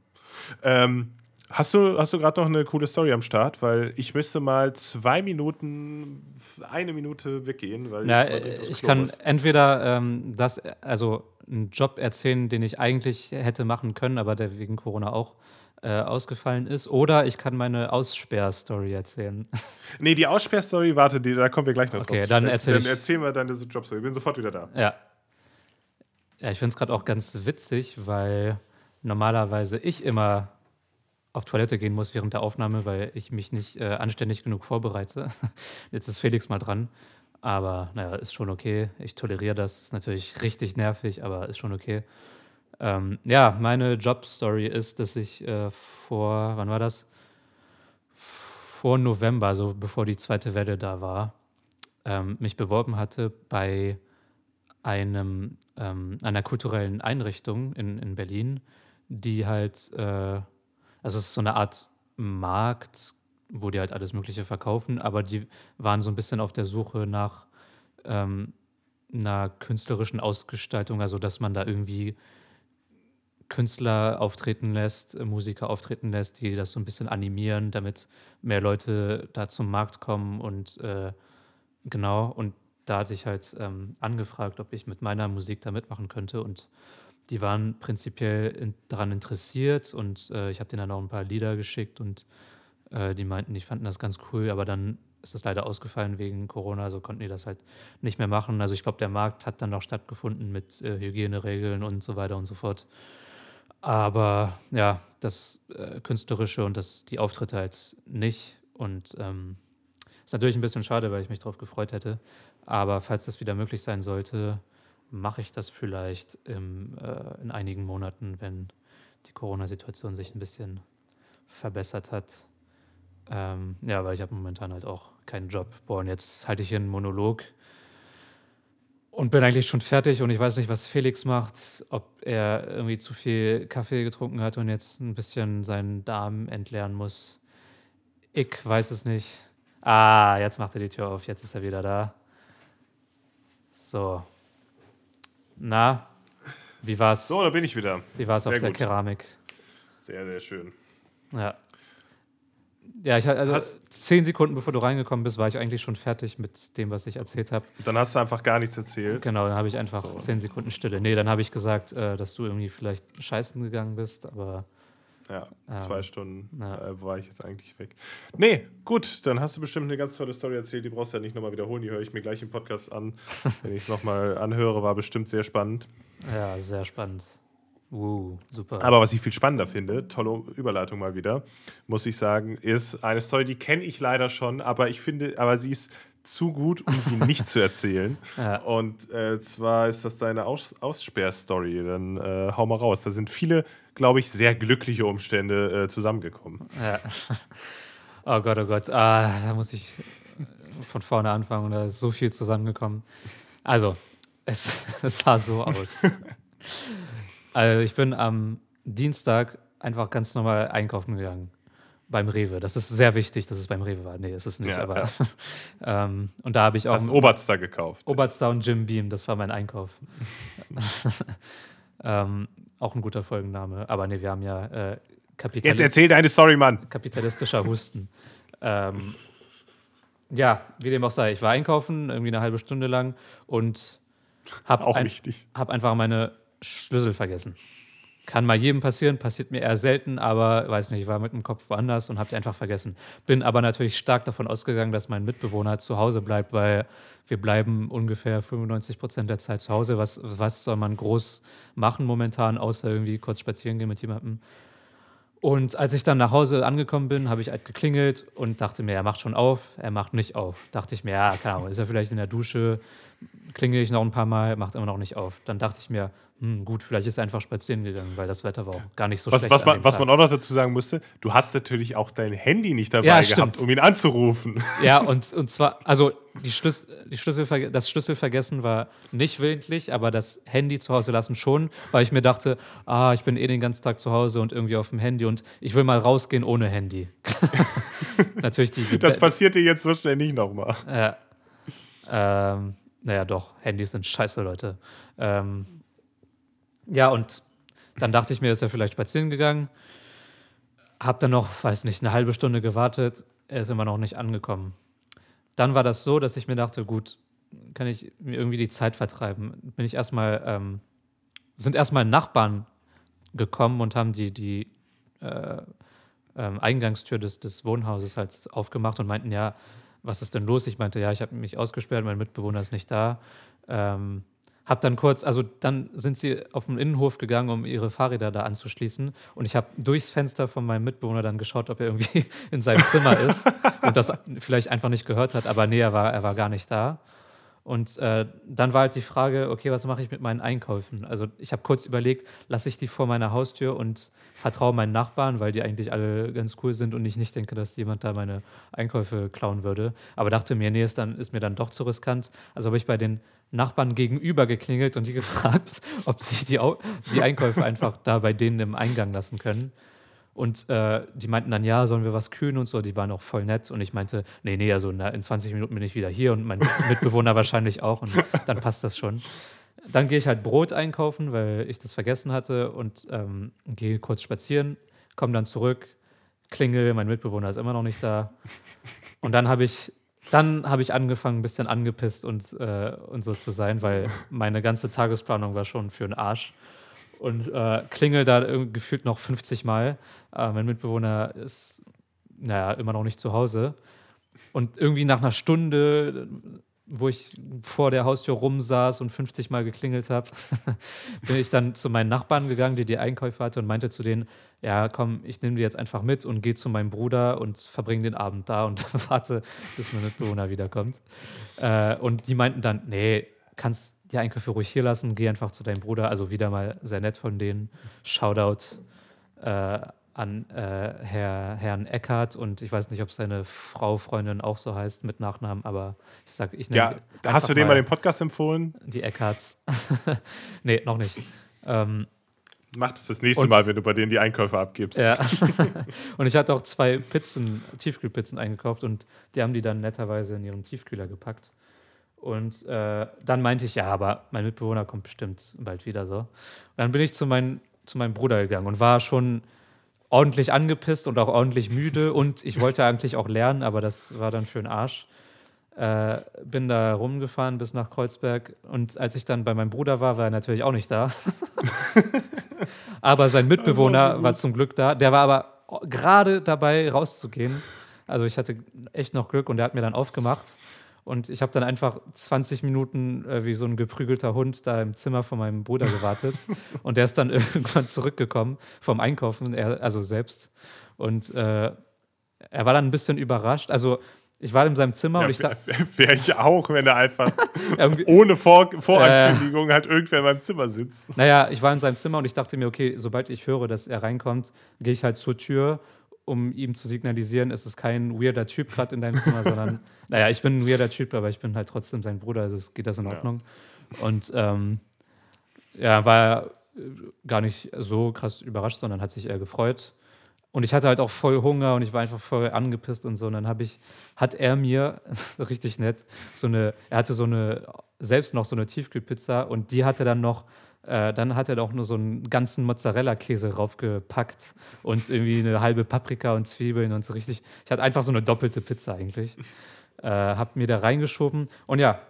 Ähm, hast du, hast du gerade noch eine coole Story am Start? Weil ich müsste mal zwei Minuten, eine Minute weggehen, weil Ja, ich, äh, ich kann muss. entweder ähm, das, also einen Job erzählen, den ich eigentlich hätte machen können, aber der wegen Corona auch äh, ausgefallen ist. Oder ich kann meine Aussperrstory erzählen. Nee, die Aussperrstory, warte, die, da kommen wir gleich noch Okay, drauf. zu dann erzähl Dann erzähl mal deine Jobstory. Ich bin sofort wieder da. Ja. Ja, ich finde es gerade auch ganz witzig, weil normalerweise ich immer auf Toilette gehen muss während der Aufnahme, weil ich mich nicht äh, anständig genug vorbereite. Jetzt ist Felix mal dran. Aber naja, ist schon okay. Ich toleriere das. Ist natürlich richtig nervig, aber ist schon okay. Ähm, ja, meine Jobstory ist, dass ich äh, vor, wann war das? Vor November, also bevor die zweite Welle da war, ähm, mich beworben hatte bei einem, ähm, einer kulturellen Einrichtung in, in Berlin, die halt, äh, also es ist so eine Art Markt, wo die halt alles Mögliche verkaufen, aber die waren so ein bisschen auf der Suche nach ähm, einer künstlerischen Ausgestaltung, also dass man da irgendwie Künstler auftreten lässt, äh, Musiker auftreten lässt, die das so ein bisschen animieren, damit mehr Leute da zum Markt kommen und äh, genau, und da hatte ich halt ähm, angefragt, ob ich mit meiner Musik da mitmachen könnte und die waren prinzipiell in, daran interessiert und äh, ich habe denen dann auch ein paar Lieder geschickt und äh, die meinten, die fanden das ganz cool, aber dann ist das leider ausgefallen wegen Corona, also konnten die das halt nicht mehr machen. Also ich glaube, der Markt hat dann noch stattgefunden mit äh, Hygieneregeln und so weiter und so fort. Aber ja, das äh, Künstlerische und das, die Auftritte halt nicht. Und ähm, ist natürlich ein bisschen schade, weil ich mich darauf gefreut hätte. Aber falls das wieder möglich sein sollte, mache ich das vielleicht im, äh, in einigen Monaten, wenn die Corona-Situation sich ein bisschen verbessert hat. Ähm, ja, weil ich habe momentan halt auch keinen Job. Boah, und jetzt halte ich hier einen Monolog und bin eigentlich schon fertig und ich weiß nicht, was Felix macht, ob er irgendwie zu viel Kaffee getrunken hat und jetzt ein bisschen seinen Darm entleeren muss. Ich weiß es nicht. Ah, jetzt macht er die Tür auf, jetzt ist er wieder da. So. Na, wie war's? So, da bin ich wieder. Wie war's auf sehr der gut. Keramik? Sehr, sehr schön. Ja. Ja, ich also Hast- zehn Sekunden bevor du reingekommen bist, war ich eigentlich schon fertig mit dem, was ich erzählt habe. Dann hast du einfach gar nichts erzählt. Genau, dann habe ich einfach So. zehn Sekunden Stille. Nee, dann habe ich gesagt, äh, dass du irgendwie vielleicht scheißen gegangen bist, aber Ja, Ähm, zwei Stunden ja. äh, war ich jetzt eigentlich weg. Nee, gut, dann hast du bestimmt eine ganz tolle Story erzählt. Die brauchst du ja nicht nochmal wiederholen. Die höre ich mir gleich im Podcast an. Wenn ich es nochmal anhöre, war bestimmt sehr spannend. ja, sehr spannend. Uh, super. Aber was ich viel spannender finde, tolle Überleitung mal wieder, muss ich sagen, ist eine Story, die kenne ich leider schon, aber ich finde, aber sie ist zu gut, um sie nicht zu erzählen. Ja. Und äh, zwar ist das deine Aus Aussperrstory. Dann äh, hau mal raus. Da sind viele, glaube ich, sehr glückliche Umstände äh, zusammengekommen. Ja. Oh Gott, oh Gott. Ah, da muss ich von vorne anfangen und da ist so viel zusammengekommen. Also, es, es sah so aus. Also, ich bin am Dienstag einfach ganz normal einkaufen gegangen. Beim Rewe. Das ist sehr wichtig, dass es beim Rewe war. Nee, ist es nicht, Ja, aber. ja. ähm, und da habe ich auch. Hast Oberster gekauft. Oberster und Jim Beam, das war mein Einkauf. ähm, auch ein guter Folgenname. Aber nee, wir haben ja äh, Jetzt Kapitalist erzähl deine Story, Mann. kapitalistischer Husten. ähm, ja, wie dem auch sei. Ich war einkaufen, irgendwie eine halbe Stunde lang und habe Auch ein, wichtig. hab einfach meine Schlüssel vergessen. Kann mal jedem passieren, passiert mir eher selten, aber weiß nicht, ich war mit dem Kopf woanders und habe einfach vergessen. Bin aber natürlich stark davon ausgegangen, dass mein Mitbewohner zu Hause bleibt, weil wir bleiben ungefähr 95 Prozent der Zeit zu Hause. Was, was soll man groß machen momentan, außer irgendwie kurz spazieren gehen mit jemandem? Und als ich dann nach Hause angekommen bin, habe ich halt geklingelt und dachte mir, er macht schon auf, er macht nicht auf. Dachte ich mir, ja, keine Ahnung, ist er vielleicht in der Dusche, klingel ich noch ein paar Mal, macht immer noch nicht auf. Dann dachte ich mir, hm, gut, vielleicht ist er einfach spazieren gegangen, weil das Wetter war auch gar nicht so Was, schlecht. was, an man, was man auch noch dazu sagen musste, du hast natürlich auch dein Handy nicht dabei Ja, gehabt, um ihn anzurufen. Ja, und, und zwar, also die Schlüs die Schlüssel das Schlüsselvergessen war nicht willentlich, aber das Handy zu Hause lassen schon, weil ich mir dachte, ah, ich bin eh den ganzen Tag zu Hause und irgendwie auf dem Handy und ich will mal rausgehen ohne Handy. Natürlich die, Das passiert dir jetzt so schnell nicht nochmal. Ja. Ähm, naja, doch, Handys sind scheiße, Leute. Ähm, ja, und dann dachte ich mir, ist er vielleicht spazieren gegangen. Hab dann noch, weiß nicht, eine halbe Stunde gewartet. Er ist immer noch nicht angekommen. Dann war das so, dass ich mir dachte, gut, kann ich mir irgendwie die Zeit vertreiben. Bin ich erstmal, ähm, sind erstmal Nachbarn gekommen und haben die, die äh, ähm, Eingangstür des, des Wohnhauses halt aufgemacht und meinten, ja, was ist denn los? Ich meinte, ja, ich habe mich ausgesperrt, mein Mitbewohner ist nicht da. Ähm, hab dann kurz, also dann sind sie auf den Innenhof gegangen, um ihre Fahrräder da anzuschließen. Und ich habe durchs Fenster von meinem Mitbewohner dann geschaut, ob er irgendwie in seinem Zimmer ist und das vielleicht einfach nicht gehört hat. Aber nee, er war, er war gar nicht da. Und äh, dann war halt die Frage, okay, was mache ich mit meinen Einkäufen? Also ich habe kurz überlegt, lasse ich die vor meiner Haustür und vertraue meinen Nachbarn, weil die eigentlich alle ganz cool sind und ich nicht denke, dass jemand da meine Einkäufe klauen würde. Aber dachte mir, nee, ist, dann, ist mir dann doch zu riskant. Also habe ich bei den Nachbarn gegenüber geklingelt und die gefragt, ob sie die, die Einkäufe einfach da bei denen im Eingang lassen können. Und äh, die meinten dann, ja, sollen wir was kühlen und so. Die waren auch voll nett. Und ich meinte, nee, nee, also in 20 Minuten bin ich wieder hier und mein Mitbewohner wahrscheinlich auch. Und dann passt das schon. Dann gehe ich halt Brot einkaufen, weil ich das vergessen hatte und ähm, gehe kurz spazieren, komme dann zurück, klingel, mein Mitbewohner ist immer noch nicht da. Und dann habe ich, dann habe ich angefangen, ein bisschen angepisst und, äh, und so zu sein, weil meine ganze Tagesplanung war schon für den Arsch und äh, klingel da gefühlt noch 50 Mal. Äh, mein Mitbewohner ist, naja, immer noch nicht zu Hause. Und irgendwie nach einer Stunde, wo ich vor der Haustür rumsaß und 50 Mal geklingelt habe, bin ich dann zu meinen Nachbarn gegangen, die die Einkäufe hatte und meinte zu denen, ja, komm, ich nehme die jetzt einfach mit und gehe zu meinem Bruder und verbringe den Abend da und warte, bis mein Mitbewohner wiederkommt. Äh, und die meinten dann, nee, kannst die Einkäufe ruhig hier lassen, geh einfach zu deinem Bruder. Also wieder mal sehr nett von denen. Shoutout äh, an äh, Herr, Herrn Eckhardt und ich weiß nicht, ob seine Frau, Freundin auch so heißt mit Nachnamen, aber ich sag, ich nenne Ja, hast du dem mal den Podcast empfohlen? Die Eckharts. nee, noch nicht. Ähm, Mach das das nächste und, Mal, wenn du bei denen die Einkäufe abgibst. Ja. und ich hatte auch zwei Pizzen, Tiefkühlpizzen eingekauft und die haben die dann netterweise in ihren Tiefkühler gepackt. Und äh, dann meinte ich, ja, aber mein Mitbewohner kommt bestimmt bald wieder so. Und dann bin ich zu, mein, zu meinem Bruder gegangen und war schon ordentlich angepisst und auch ordentlich müde. Und ich wollte eigentlich auch lernen, aber das war dann für den Arsch. Äh, bin da rumgefahren bis nach Kreuzberg und als ich dann bei meinem Bruder war, war er natürlich auch nicht da. aber sein Mitbewohner war, so war zum Glück da. Der war aber gerade dabei rauszugehen. Also ich hatte echt noch Glück und der hat mir dann aufgemacht. Und ich habe dann einfach 20 Minuten äh, wie so ein geprügelter Hund da im Zimmer von meinem Bruder gewartet. und der ist dann irgendwann zurückgekommen vom Einkaufen, er, also selbst. Und äh, er war dann ein bisschen überrascht. Also ich war in seinem Zimmer ja, und ich dachte. Wäre ich auch, wenn er einfach ohne Vor Vorankündigung äh, halt irgendwer in meinem Zimmer sitzt. Naja, ich war in seinem Zimmer und ich dachte mir, okay, sobald ich höre, dass er reinkommt, gehe ich halt zur Tür um ihm zu signalisieren, es ist kein weirder Typ gerade in deinem Zimmer, sondern, naja, ich bin ein weirder Typ, aber ich bin halt trotzdem sein Bruder, also es geht das in Ordnung. Ja. Und ähm, ja, war gar nicht so krass überrascht, sondern hat sich eher gefreut. Und ich hatte halt auch voll Hunger und ich war einfach voll angepisst und so. Und dann habe ich, hat er mir, richtig nett, so eine, er hatte so eine, selbst noch so eine Tiefkühlpizza und die hatte dann noch äh, dann hat er doch nur so einen ganzen Mozzarella-Käse raufgepackt und irgendwie eine halbe Paprika und Zwiebeln und so richtig. Ich hatte einfach so eine doppelte Pizza eigentlich. Äh, hab mir da reingeschoben. Und ja,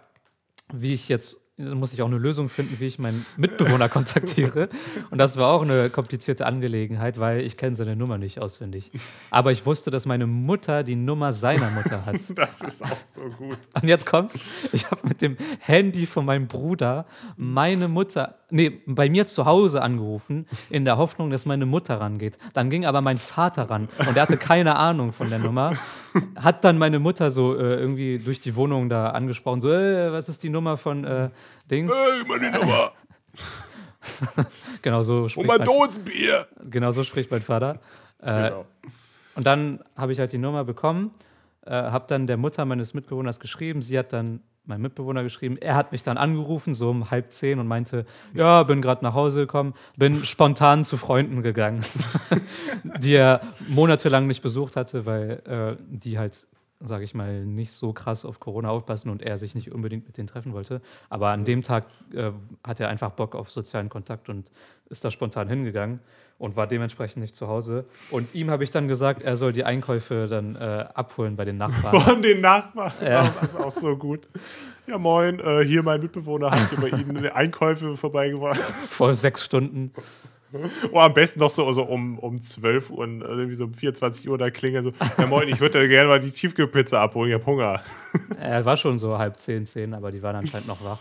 wie ich jetzt muss ich auch eine Lösung finden, wie ich meinen Mitbewohner kontaktiere. Und das war auch eine komplizierte Angelegenheit, weil ich kenne seine Nummer nicht auswendig. Aber ich wusste, dass meine Mutter die Nummer seiner Mutter hat. Das ist auch so gut. Und jetzt kommt's. Ich habe mit dem Handy von meinem Bruder meine Mutter, nee, bei mir zu Hause angerufen, in der Hoffnung, dass meine Mutter rangeht. Dann ging aber mein Vater ran und er hatte keine Ahnung von der Nummer. Hat dann meine Mutter so äh, irgendwie durch die Wohnung da angesprochen, so, äh, was ist die Nummer von äh, Dings. Hey, meine Nummer. genau so spricht Und mein Dosenbier. Genau so spricht mein Vater. Äh, genau. Und dann habe ich halt die Nummer bekommen, äh, habe dann der Mutter meines Mitbewohners geschrieben. Sie hat dann meinem Mitbewohner geschrieben. Er hat mich dann angerufen, so um halb zehn, und meinte: Ja, bin gerade nach Hause gekommen, bin spontan zu Freunden gegangen, die er monatelang nicht besucht hatte, weil äh, die halt sage ich mal, nicht so krass auf Corona aufpassen und er sich nicht unbedingt mit denen treffen wollte. Aber an dem Tag äh, hat er einfach Bock auf sozialen Kontakt und ist da spontan hingegangen und war dementsprechend nicht zu Hause. Und ihm habe ich dann gesagt, er soll die Einkäufe dann äh, abholen bei den Nachbarn. Von den Nachbarn? Ja. Das ist auch so gut. Ja, moin, äh, hier mein Mitbewohner hat bei Ihnen Einkäufe vorbeigebracht. Vor sechs Stunden. Oh, am besten noch so, so um, um 12 Uhr, und irgendwie so um 24 Uhr da klingeln so, ja moin, ich würde gerne mal die Tiefkühlpizza abholen, ich habe Hunger. Er war schon so halb zehn, zehn, aber die waren anscheinend noch wach.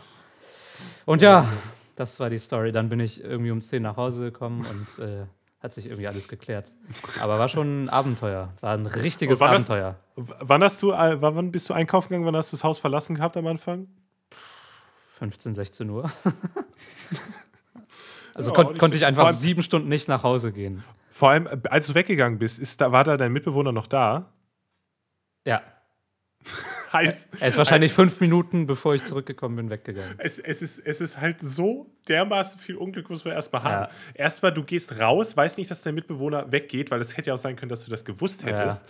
Und ja, das war die Story. Dann bin ich irgendwie um 10 nach Hause gekommen und äh, hat sich irgendwie alles geklärt. Aber war schon ein Abenteuer. War ein richtiges wann hast- Abenteuer. W- Wann hast du, äh, wann bist du einkaufen gegangen, wann hast du das Haus verlassen gehabt am Anfang? 15, 16 Uhr. also Ja, kon konnte ich einfach allem- sieben Stunden nicht nach Hause gehen. Vor allem, äh, als du weggegangen bist, ist da, war da dein Mitbewohner noch da? Ja. Heißt, Er ist wahrscheinlich heißt, fünf Minuten, bevor ich zurückgekommen bin, weggegangen. Es, es, ist, es ist halt so dermaßen viel Unglück, muss man erstmal haben. Ja. Erstmal, du gehst raus, weißt nicht, dass dein Mitbewohner weggeht, weil es hätte ja auch sein können, dass du das gewusst hättest.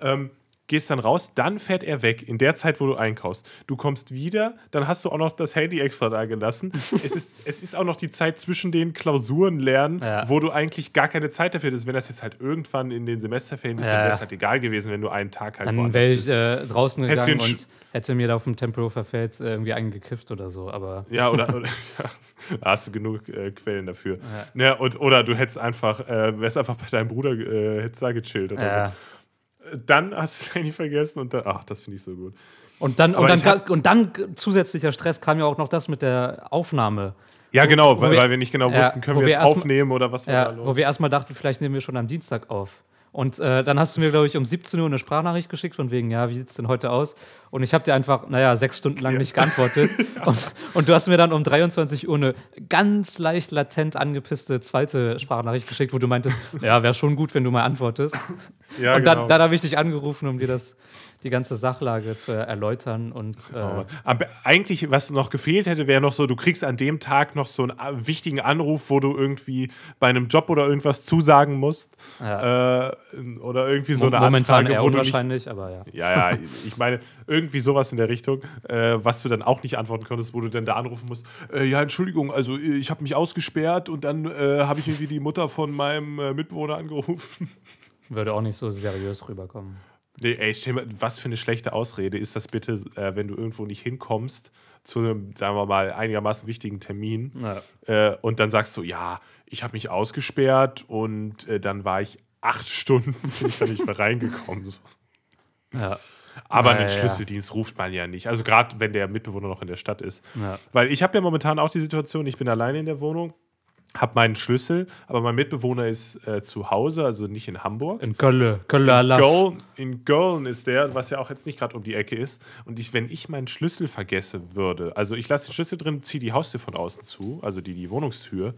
Ähm, gehst dann raus, dann fährt er weg, in der Zeit, wo du einkaufst. Du kommst wieder, dann hast du auch noch das Handy extra da gelassen. es, ist, es ist auch noch die Zeit zwischen den Klausuren lernen, Ja. wo du eigentlich gar keine Zeit dafür hast. Wenn das jetzt halt irgendwann in den Semesterferien ist, dann Ja. wäre es halt egal gewesen, wenn du einen Tag halt Dann wäre ich äh, draußen Hättest gegangen einen und hätte mir da auf dem Tempelhofer Feld äh, irgendwie eingekifft oder so. Aber Ja, oder, oder ja, hast du genug äh, Quellen dafür. Ja. und, oder du hättest einfach, äh, wärst einfach bei deinem Bruder, äh, hättest da gechillt oder so. Dann hast du das Handy vergessen und dann, ach, das finde ich so gut. Und dann, und, dann, hab- und dann zusätzlicher Stress kam ja auch noch das mit der Aufnahme. Ja, genau, wo weil, wir- weil wir nicht genau wussten, können wir wir jetzt mal- aufnehmen oder was war da Ja, los? wo wir erstmal dachten, vielleicht nehmen wir schon am Dienstag auf. Und äh, dann hast du mir, glaube ich, um 17 Uhr eine Sprachnachricht geschickt, von wegen, ja, wie sieht es denn heute aus? Und ich habe dir einfach, naja, sechs Stunden lang Ja. nicht geantwortet. und, und du hast mir dann um 23 Uhr eine ganz leicht latent angepisste zweite Sprachnachricht geschickt, wo du meintest, ja, wäre schon gut, wenn du mal antwortest. ja, und genau. dann, dann habe ich dich angerufen, um dir das, die ganze Sachlage zu erläutern. Und äh, Aber eigentlich, was noch gefehlt hätte, wäre noch so, du kriegst an dem Tag noch so einen äh, wichtigen Anruf, wo du irgendwie bei einem Job oder irgendwas zusagen musst. ja, Äh, oder irgendwie so eine momentan Anfrage, eher wo du nicht unwahrscheinlich, aber ja. Ja, ja, ich meine, irgendwie sowas in der Richtung, äh, was du dann auch nicht antworten konntest, wo du dann da anrufen musst. Äh, ja, Entschuldigung, also äh, ich habe mich ausgesperrt und dann äh, habe ich irgendwie die Mutter von meinem äh, Mitbewohner angerufen. Würde auch nicht so seriös rüberkommen. nee, ey, was für eine schlechte Ausrede ist das bitte, äh, wenn du irgendwo nicht hinkommst zu einem, sagen wir mal, einigermaßen wichtigen Termin Ja. äh, und dann sagst du, ja, ich habe mich ausgesperrt und äh, dann war ich acht Stunden, bin ich da nicht mehr reingekommen. So. Ja. Aber Ja, einen ja, ja. Schlüsseldienst ruft man ja nicht. Also gerade wenn der Mitbewohner noch in der Stadt ist. Ja. Weil ich habe ja momentan auch die Situation, ich bin alleine in der Wohnung, habe meinen Schlüssel, aber mein Mitbewohner ist äh, zu Hause, also nicht in Hamburg. In Köln, Kölner Laff. Köln, in Köln ist der, was ja auch jetzt nicht gerade um die Ecke ist. Und ich, wenn ich meinen Schlüssel vergesse würde, also ich lasse den Schlüssel drin, ziehe die Haustür von außen zu, also die, die Wohnungstür,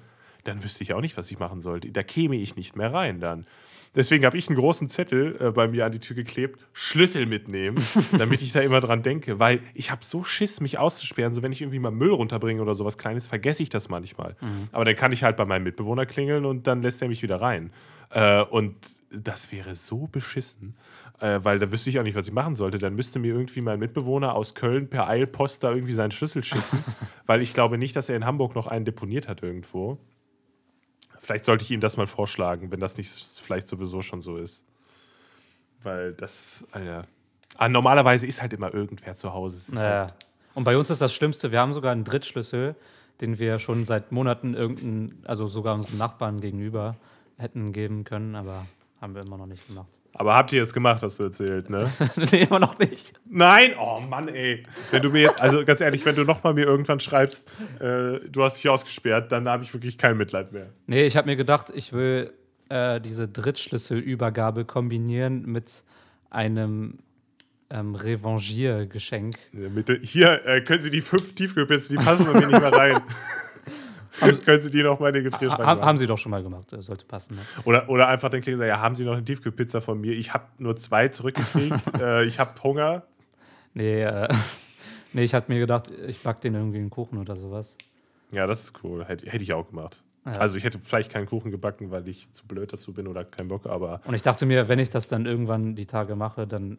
dann wüsste ich auch nicht, was ich machen sollte. Da käme ich nicht mehr rein dann. Deswegen habe ich einen großen Zettel äh, bei mir an die Tür geklebt, Schlüssel mitnehmen, damit ich da immer dran denke. Weil ich habe so Schiss, mich auszusperren. So wenn ich irgendwie mal Müll runterbringe oder sowas Kleines, vergesse ich das manchmal. Aber dann kann ich halt bei meinem Mitbewohner klingeln und dann lässt er mich wieder rein. Äh, und das wäre so beschissen, äh, weil da wüsste ich auch nicht, was ich machen sollte. Dann müsste mir irgendwie mein Mitbewohner aus Köln per Eilpost da irgendwie seinen Schlüssel schicken, weil ich glaube nicht, dass er in Hamburg noch einen deponiert hat irgendwo. Vielleicht sollte ich ihm das mal vorschlagen, wenn das nicht vielleicht sowieso schon so ist. Weil das, Alter. Ah, normalerweise ist halt immer irgendwer zu Hause. Ist halt. Und bei uns ist das Schlimmste, wir haben sogar einen Drittschlüssel, den wir schon seit Monaten irgendeinen, also sogar unserem Nachbarn gegenüber hätten geben können, aber haben wir immer noch nicht gemacht. Aber habt ihr jetzt gemacht, hast du erzählt, ne? nee, immer noch nicht. Nein! Oh Mann, ey. Wenn du mir jetzt, also ganz ehrlich, wenn du nochmal mir irgendwann schreibst, äh, du hast dich ausgesperrt, dann habe ich wirklich kein Mitleid mehr. Nee, ich habe mir gedacht, ich will äh, diese Drittschlüsselübergabe kombinieren mit einem ähm, Revanchiergeschenk. Ja, Hier, äh, können Sie die fünf Tiefkühlpizzen, die passen bei mir nicht mehr rein. können Sie die noch mal in den Gefrierschrank Ha machen? haben sie doch schon mal gemacht, das sollte passen. Ne? Oder, oder einfach dann klingen, ja, haben Sie noch eine Tiefkühlpizza von mir? Ich habe nur zwei zurückgekriegt. äh, ich habe Hunger. Nee, äh, nee, ich hatte mir gedacht, ich back den irgendwie einen Kuchen oder sowas. Ja, das ist cool. Hätte, hätte ich auch gemacht. Ja. Also ich hätte vielleicht keinen Kuchen gebacken, weil ich zu blöd dazu bin oder keinen Bock, aber Und ich dachte mir, wenn ich das dann irgendwann die Tage mache, dann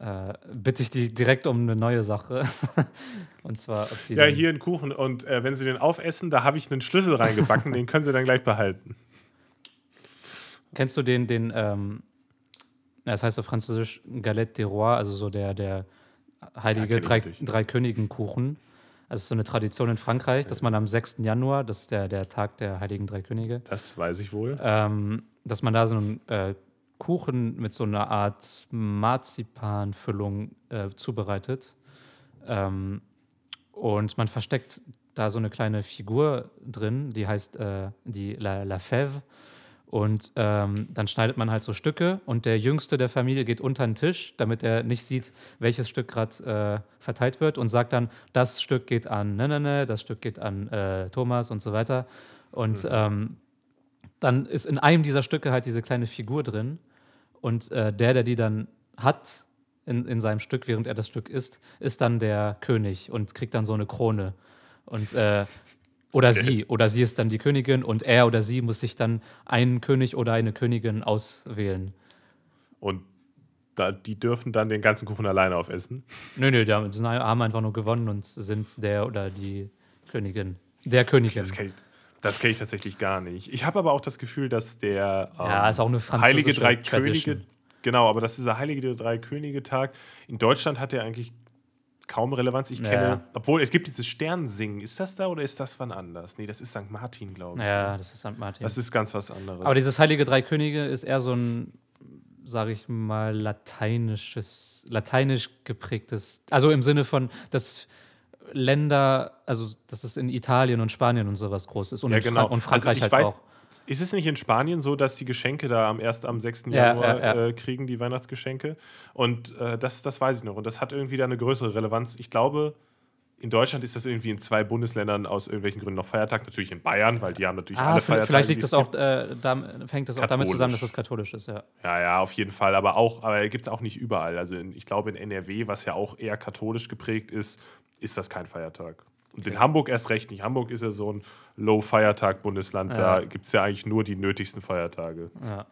äh, bitte ich die direkt um eine neue Sache. Und zwar, ob sie ja, hier einen Kuchen und äh, wenn Sie den aufessen, da habe ich einen Schlüssel reingebacken, den können Sie dann gleich behalten. Kennst du den, den, ähm, das heißt auf Französisch Galette des Rois, also so der, der Ja, heilige ich drei, drei Königen Kuchen. Also so eine Tradition in Frankreich, dass man am 6. Januar, das ist der, der Tag der Heiligen Drei Könige, Das weiß ich wohl. ähm, dass man da so einen äh, Kuchen mit so einer Art Marzipanfüllung äh, zubereitet. Ähm, und man versteckt da so eine kleine Figur drin, die heißt äh, die La, La Fève. Und ähm, dann schneidet man halt so Stücke und der Jüngste der Familie geht unter den Tisch, damit er nicht sieht, welches Stück gerade äh, verteilt wird und sagt dann, das Stück geht an ne, ne, ne, das Stück geht an äh, Thomas und so weiter. Und ähm, dann ist in einem dieser Stücke halt diese kleine Figur drin und äh, der, der die dann hat in, in seinem Stück, während er das Stück isst, ist dann der König und kriegt dann so eine Krone. Und äh, oder sie, oder sie ist dann die Königin und er oder sie muss sich dann einen König oder eine Königin auswählen. Und da, die dürfen dann den ganzen Kuchen alleine aufessen. Nö, nö, die haben einfach nur gewonnen und sind der oder die Königin. Der Königin. Das kenne ich, das kenn ich tatsächlich gar nicht. Ich habe aber auch das Gefühl, dass der ähm, Ja, ist auch eine Heilige Drei Tradition. Könige, genau, aber dass dieser Heilige Drei Könige Tag in Deutschland hat der eigentlich kaum Relevanz. Ich Ja. kenne, obwohl es gibt dieses Sternsingen. Ist das da oder ist das wann anders? Nee, das ist St. Martin, glaube ich. Ja, das ist St. Martin. Das ist ganz was anderes. Aber dieses Heilige Drei Könige ist eher so ein, sage ich mal, lateinisches, lateinisch geprägtes, also im Sinne von, dass Länder, also dass es in Italien und Spanien und sowas groß ist und, ja, genau. Frank und Frankreich also ich halt weiß, auch. Ist es nicht in Spanien so, dass die Geschenke da am erst am 6. Ja, Januar ja. Äh, kriegen, die Weihnachtsgeschenke? Und äh, das, das weiß ich noch. Und das hat irgendwie da eine größere Relevanz. Ich glaube, in Deutschland ist das irgendwie in zwei Bundesländern aus irgendwelchen Gründen noch Feiertag. Natürlich in Bayern, weil die haben natürlich Ah, alle Feiertage. vielleicht liegt es das auch, äh, da, hängt das auch damit zusammen, dass Katholisch. es katholisch ist, ja. Ja, ja, auf jeden Fall. Aber auch, aber gibt es auch nicht überall. Also in, ich glaube, in NRW, was ja auch eher katholisch geprägt ist, ist das kein Feiertag. Und in Hamburg erst recht nicht. Hamburg ist ja so ein Low-Feiertag-Bundesland. Da Ja. gibt es ja eigentlich nur die nötigsten Feiertage. ja.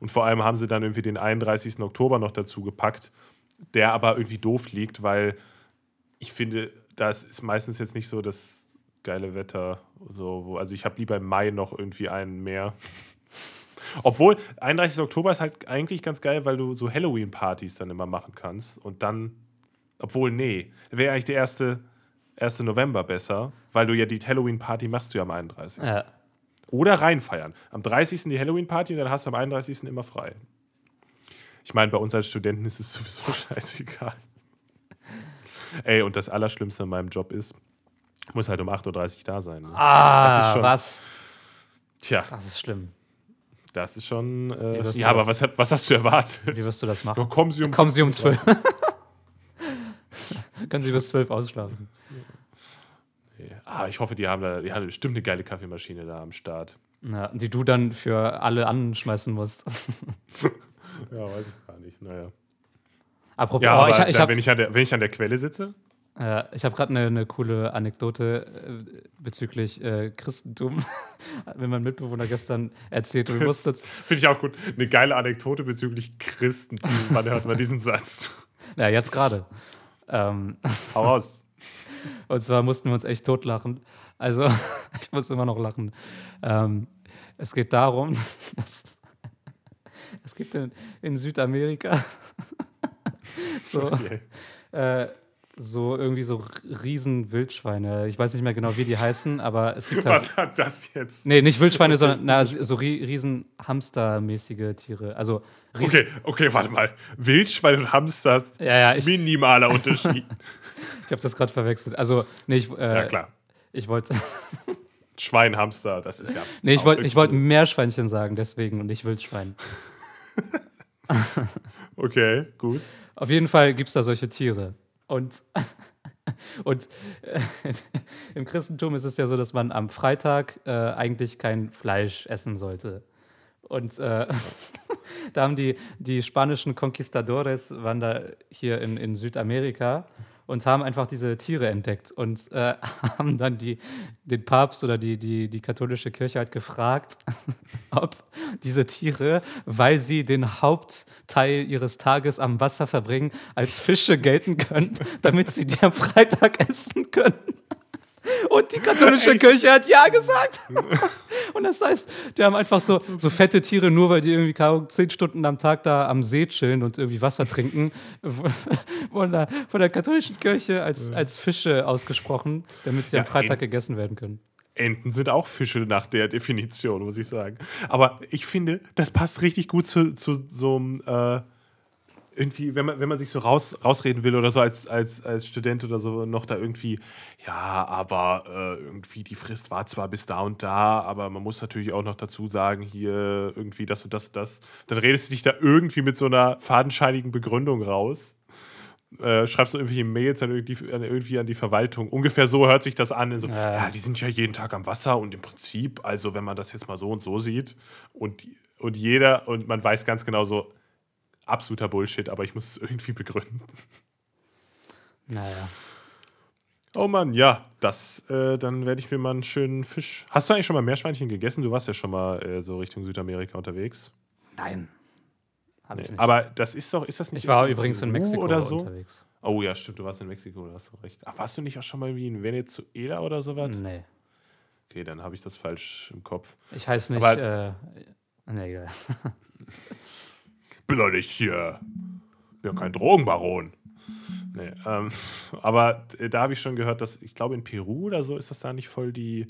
Und vor allem haben sie dann irgendwie den 31. Oktober noch dazu gepackt, der aber irgendwie doof liegt, weil ich finde, das ist meistens jetzt nicht so das geile Wetter. So, wo, also ich habe lieber im Mai noch irgendwie einen mehr. Obwohl, 31. Oktober ist halt eigentlich ganz geil, weil du so Halloween-Partys dann immer machen kannst. Und dann, obwohl, nee, wäre eigentlich der erste, 1. November besser, weil du ja die Halloween-Party machst du ja am 31. ja. Oder reinfeiern. Am 30. die Halloween-Party und dann hast du am 31. immer frei. Ich meine, bei uns als Studenten ist es sowieso scheißegal. Ey, und das Allerschlimmste an meinem Job ist, ich muss halt um 8.30 Uhr da sein. Ne? Ah, Das ist schon- was? Tja, Das ist schlimm. das ist schon. Äh, ja, aber was, was hast du erwartet? Wie wirst du das machen? Ja, kommen Sie um, Kommen Sie um 15 12. Können Sie bis 12 ausschlafen? Ah, ich hoffe, die haben da die haben bestimmt eine geile Kaffeemaschine da am Start. Ja, die du dann für alle anschmeißen musst. Ja, weiß ich gar nicht. Naja. Apropos, Ja, oh, aber ich, ich da, habe wenn, ich an der, wenn ich an der Quelle sitze, äh, ich hab gerade eine ne coole Anekdote äh, bezüglich äh, Christentum. Mir mein Mitbewohner gestern erzählt. Mussten jetzt, finde ich auch gut. Eine geile Anekdote bezüglich Christentum. Wann hört man diesen Satz? ja, jetzt gerade. Ähm, Hau raus. Und zwar mussten wir uns echt totlachen. Also, ich muss immer noch lachen. Ähm, es geht darum, dass es gibt in, in Südamerika so, äh, so irgendwie so riesen Wildschweine. Ich weiß nicht mehr genau, wie die heißen, aber es gibt halt. Was hat das jetzt? Nee, nicht Wildschweine, sondern na, so ri riesen Hamstermäßige Tiere. Also Okay, okay, warte mal. Wildschwein und Hamster, Ja, ja, ich, minimaler Unterschied. ich habe das gerade verwechselt. Also, nee, ich, äh, ja, klar. ich wollte. Schwein, Hamster, das ist ja. Nee, ich wollte ich wollt Meerschweinchen sagen, deswegen und nicht Wildschwein. Okay, gut. Auf jeden Fall gibt es da solche Tiere. Und, und äh, im Christentum ist es ja so, dass man am Freitag äh, eigentlich kein Fleisch essen sollte. Und äh, da haben die, die spanischen Conquistadores, waren da hier in, in Südamerika und haben einfach diese Tiere entdeckt und äh, haben dann die, den Papst oder die, die, die katholische Kirche halt gefragt, ob diese Tiere, weil sie den Hauptteil ihres Tages am Wasser verbringen, als Fische gelten können, damit sie die am Freitag essen können. Und die katholische Kirche hat ja gesagt. Und das heißt, die haben einfach so, so fette Tiere, nur weil die irgendwie zehn Stunden am Tag da am See chillen und irgendwie Wasser trinken, von der, von der katholischen Kirche als, als Fische ausgesprochen, damit sie Ja, am Freitag gegessen werden können. Enten sind auch Fische nach der Definition, muss ich sagen. Aber ich finde, das passt richtig gut zu, zu so einem, äh, irgendwie, wenn man, wenn man sich so raus, rausreden will oder so als, als, als Student oder so, noch da irgendwie, ja, aber äh, irgendwie die Frist war zwar bis da und da, aber man muss natürlich auch noch dazu sagen, hier irgendwie das und das und das. Dann redest du dich da irgendwie mit so einer fadenscheinigen Begründung raus. Äh, schreibst du irgendwelche Mails an irgendwie, an irgendwie an die Verwaltung. Ungefähr so hört sich das an. So, Ja. ja, die sind ja jeden Tag am Wasser und im Prinzip, also wenn man das jetzt mal so und so sieht und, und jeder, und man weiß ganz genau so, absoluter Bullshit, aber ich muss es irgendwie begründen. Naja. Oh Mann, ja, das, äh, dann werde ich mir mal einen schönen Fisch. Hast du eigentlich schon mal Meerschweinchen gegessen? Du warst ja schon mal äh, so Richtung Südamerika unterwegs. Nein. Hab ich Nee. nicht. Aber das ist doch, ist das nicht ich war übrigens in Mexiko oder so? unterwegs. Oh ja, stimmt, du warst in Mexiko, da hast du recht. Ach, warst du nicht auch schon mal irgendwie in Venezuela oder sowas? Nee. Okay, dann habe ich das falsch im Kopf. Ich heiße nicht. Aber- äh, nee, egal. bin doch nicht hier. Bin ja kein Drogenbaron. Nee, ähm, aber äh, da habe ich schon gehört, dass, ich glaube, in Peru oder so ist das da nicht voll die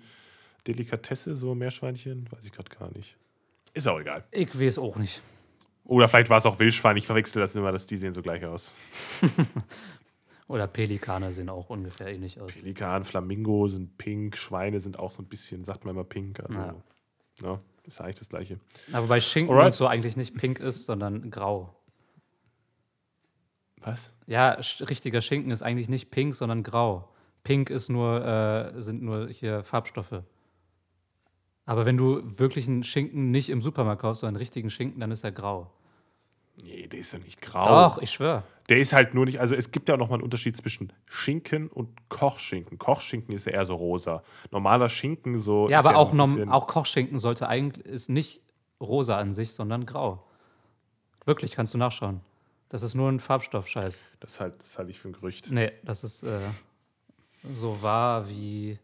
Delikatesse, so Meerschweinchen? Weiß ich gerade gar nicht. Ist auch egal. Ich weiß auch nicht. Oder vielleicht war es auch Wildschwein, ich verwechsel das immer, dass die sehen so gleich aus. Oder Pelikane sehen auch ungefähr ähnlich aus. Pelikan, Flamingo sind pink, Schweine sind auch so ein bisschen, sagt man immer pink. Also, Ja. ja. Ist eigentlich das Gleiche. Aber bei Schinken Alright. und so eigentlich nicht pink ist, sondern grau. Was? Ja, sch- richtiger Schinken ist eigentlich nicht pink, sondern grau. Pink ist nur, äh, sind nur hier Farbstoffe. Aber wenn du wirklich einen Schinken nicht im Supermarkt kaufst, sondern einen richtigen Schinken, dann ist er grau. Nee, der ist ja nicht grau. Doch, ich schwöre. Der ist halt nur nicht, also es gibt ja auch nochmal einen Unterschied zwischen Schinken und Kochschinken. Kochschinken ist ja eher so rosa. Normaler Schinken so. Ja, aber auch, ein norm- auch Kochschinken sollte eigentlich, ist nicht rosa an sich, sondern grau. Wirklich, kannst du nachschauen. Das ist nur ein Farbstoff-Scheiß. Das, halt, das halte ich für ein Gerücht. Nee, das ist äh, so wahr wie,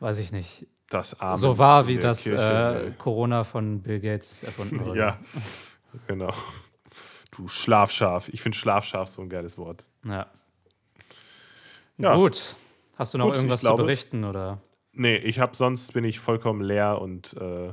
weiß ich nicht, Das Arme so wahr wie das äh, Corona von Bill Gates erfunden wurde. Ja, genau. Du Schlafschaf. Ich finde Schlafschaf so ein geiles Wort. ja. Ja. Gut. Hast du noch Gut, irgendwas glaube- zu berichten oder? Nee, ich habe sonst bin ich vollkommen leer und äh,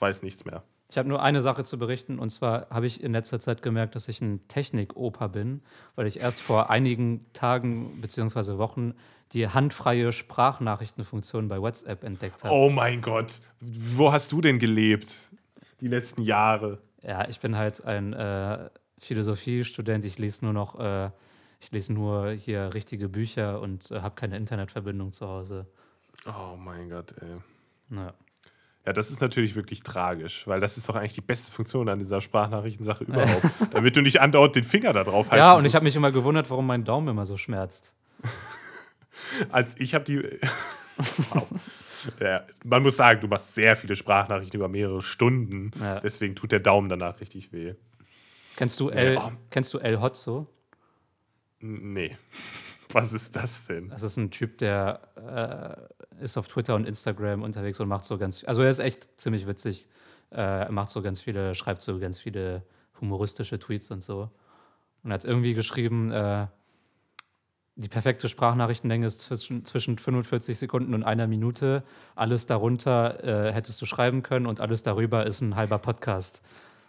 weiß nichts mehr. Ich habe nur eine Sache zu berichten und zwar habe ich in letzter Zeit gemerkt, dass ich ein Technik-Opa bin, weil ich erst vor einigen Tagen bzw. Wochen die handfreie Sprachnachrichtenfunktion bei WhatsApp entdeckt habe. Oh mein Gott. Wo hast du denn gelebt? Die letzten Jahre. Ja, ich bin halt ein äh, Philosophiestudent. Ich lese nur noch, äh, ich lese nur hier richtige Bücher und äh, habe keine Internetverbindung zu Hause. Oh mein Gott, ey. Ja. Ja, das ist natürlich wirklich tragisch, weil das ist doch eigentlich die beste Funktion an dieser Sprachnachrichtensache überhaupt. damit du nicht andauernd den Finger da drauf halten ja, und ich musst. habe mich immer gewundert, warum mein Daumen immer so schmerzt. Also ich habe die. wow. Ja, man muss sagen, du machst sehr viele Sprachnachrichten über mehrere Stunden. Ja. Deswegen tut der Daumen danach richtig weh. Kennst du El, oh. kennst du El Hotzo? Nee. Was ist das denn? Das ist ein Typ, der äh, ist auf Twitter und Instagram unterwegs und macht so ganz, also er ist echt ziemlich witzig. Äh, er macht so ganz viele, schreibt so ganz viele humoristische Tweets und so. Und er hat irgendwie geschrieben, äh, die perfekte Sprachnachrichtenlänge ist zwischen, zwischen 45 Sekunden und einer Minute. Alles darunter äh, hättest du schreiben können und alles darüber ist ein halber Podcast.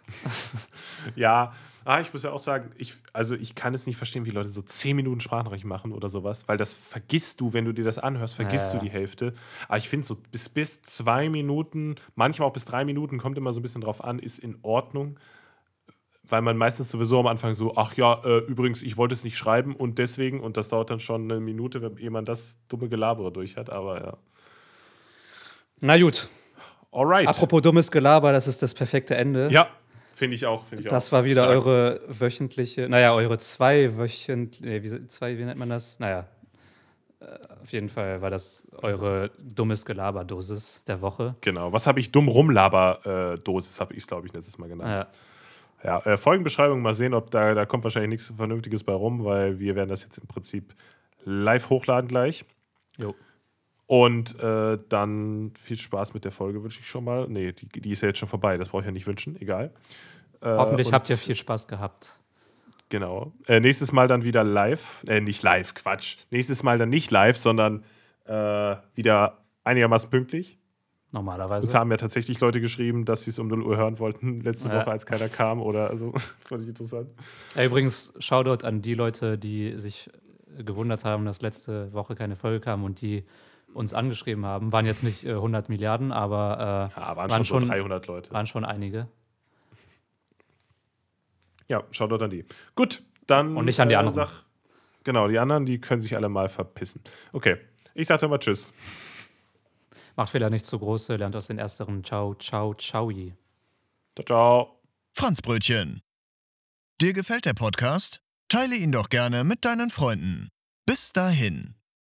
Ja, ah, ich muss ja auch sagen, ich, also ich kann es nicht verstehen, wie Leute so 10 Minuten Sprachnachrichten machen oder sowas, weil das vergisst du, wenn du dir das anhörst, vergisst ja. du die Hälfte. Aber ich finde so bis, bis zwei Minuten, manchmal auch bis drei Minuten, kommt immer so ein bisschen drauf an, ist in Ordnung. Weil man meistens sowieso am Anfang so, ach ja, äh, übrigens, ich wollte es nicht schreiben und deswegen, und das dauert dann schon eine Minute, wenn jemand das dumme Gelabere durch hat, aber ja. Na gut, Alright. apropos dummes Gelaber, das ist das perfekte Ende. Ja, finde ich auch. Find ich Das auch. war wieder Stark. eure wöchentliche, naja, eure zwei wöchentlich, nee, wie, zwei, wie nennt man das? Naja, äh, auf jeden Fall war das eure dummes Gelaber-Dosis der Woche. Genau. Was habe ich? Dumm Rumlaber-Dosis, habe ich es, glaube ich, letztes Mal genannt. Ja, Ja, äh, Folgenbeschreibung, mal sehen, ob da, da kommt wahrscheinlich nichts Vernünftiges bei rum, weil wir werden das jetzt im Prinzip live hochladen gleich. jo. Und äh, dann viel Spaß mit der Folge wünsche ich schon mal. Nee, die, die ist ja jetzt schon vorbei, das brauche ich ja nicht wünschen, egal. Äh, Hoffentlich habt ihr viel Spaß gehabt. Genau. Äh, nächstes Mal dann wieder live. Äh, nicht live, Quatsch. Nächstes Mal dann nicht live, sondern äh, wieder einigermaßen pünktlich. Normalerweise. Uns haben ja tatsächlich Leute geschrieben, dass sie es um 0 Uhr hören wollten, letzte ja. Woche, als keiner kam oder also. Fand ich interessant. Ja, übrigens, Shoutout an die Leute, die sich gewundert haben, dass letzte Woche keine Folge kam und die uns angeschrieben haben. Waren jetzt nicht äh, 100 Milliarden, aber äh, ja, waren, waren, schon so 300 Leute. Waren schon einige. Ja, Shoutout an die. Gut, dann. Und nicht an die äh, anderen. Sag, genau, die anderen, die können sich alle mal verpissen. Okay, ich sag dann mal Tschüss. Macht Fehler nicht zu große, lernt aus den ersteren. Ciao, ciao, ciao. Ciao, ciao. Franzbrötchen. Dir gefällt der Podcast? Teile ihn doch gerne mit deinen Freunden. Bis dahin.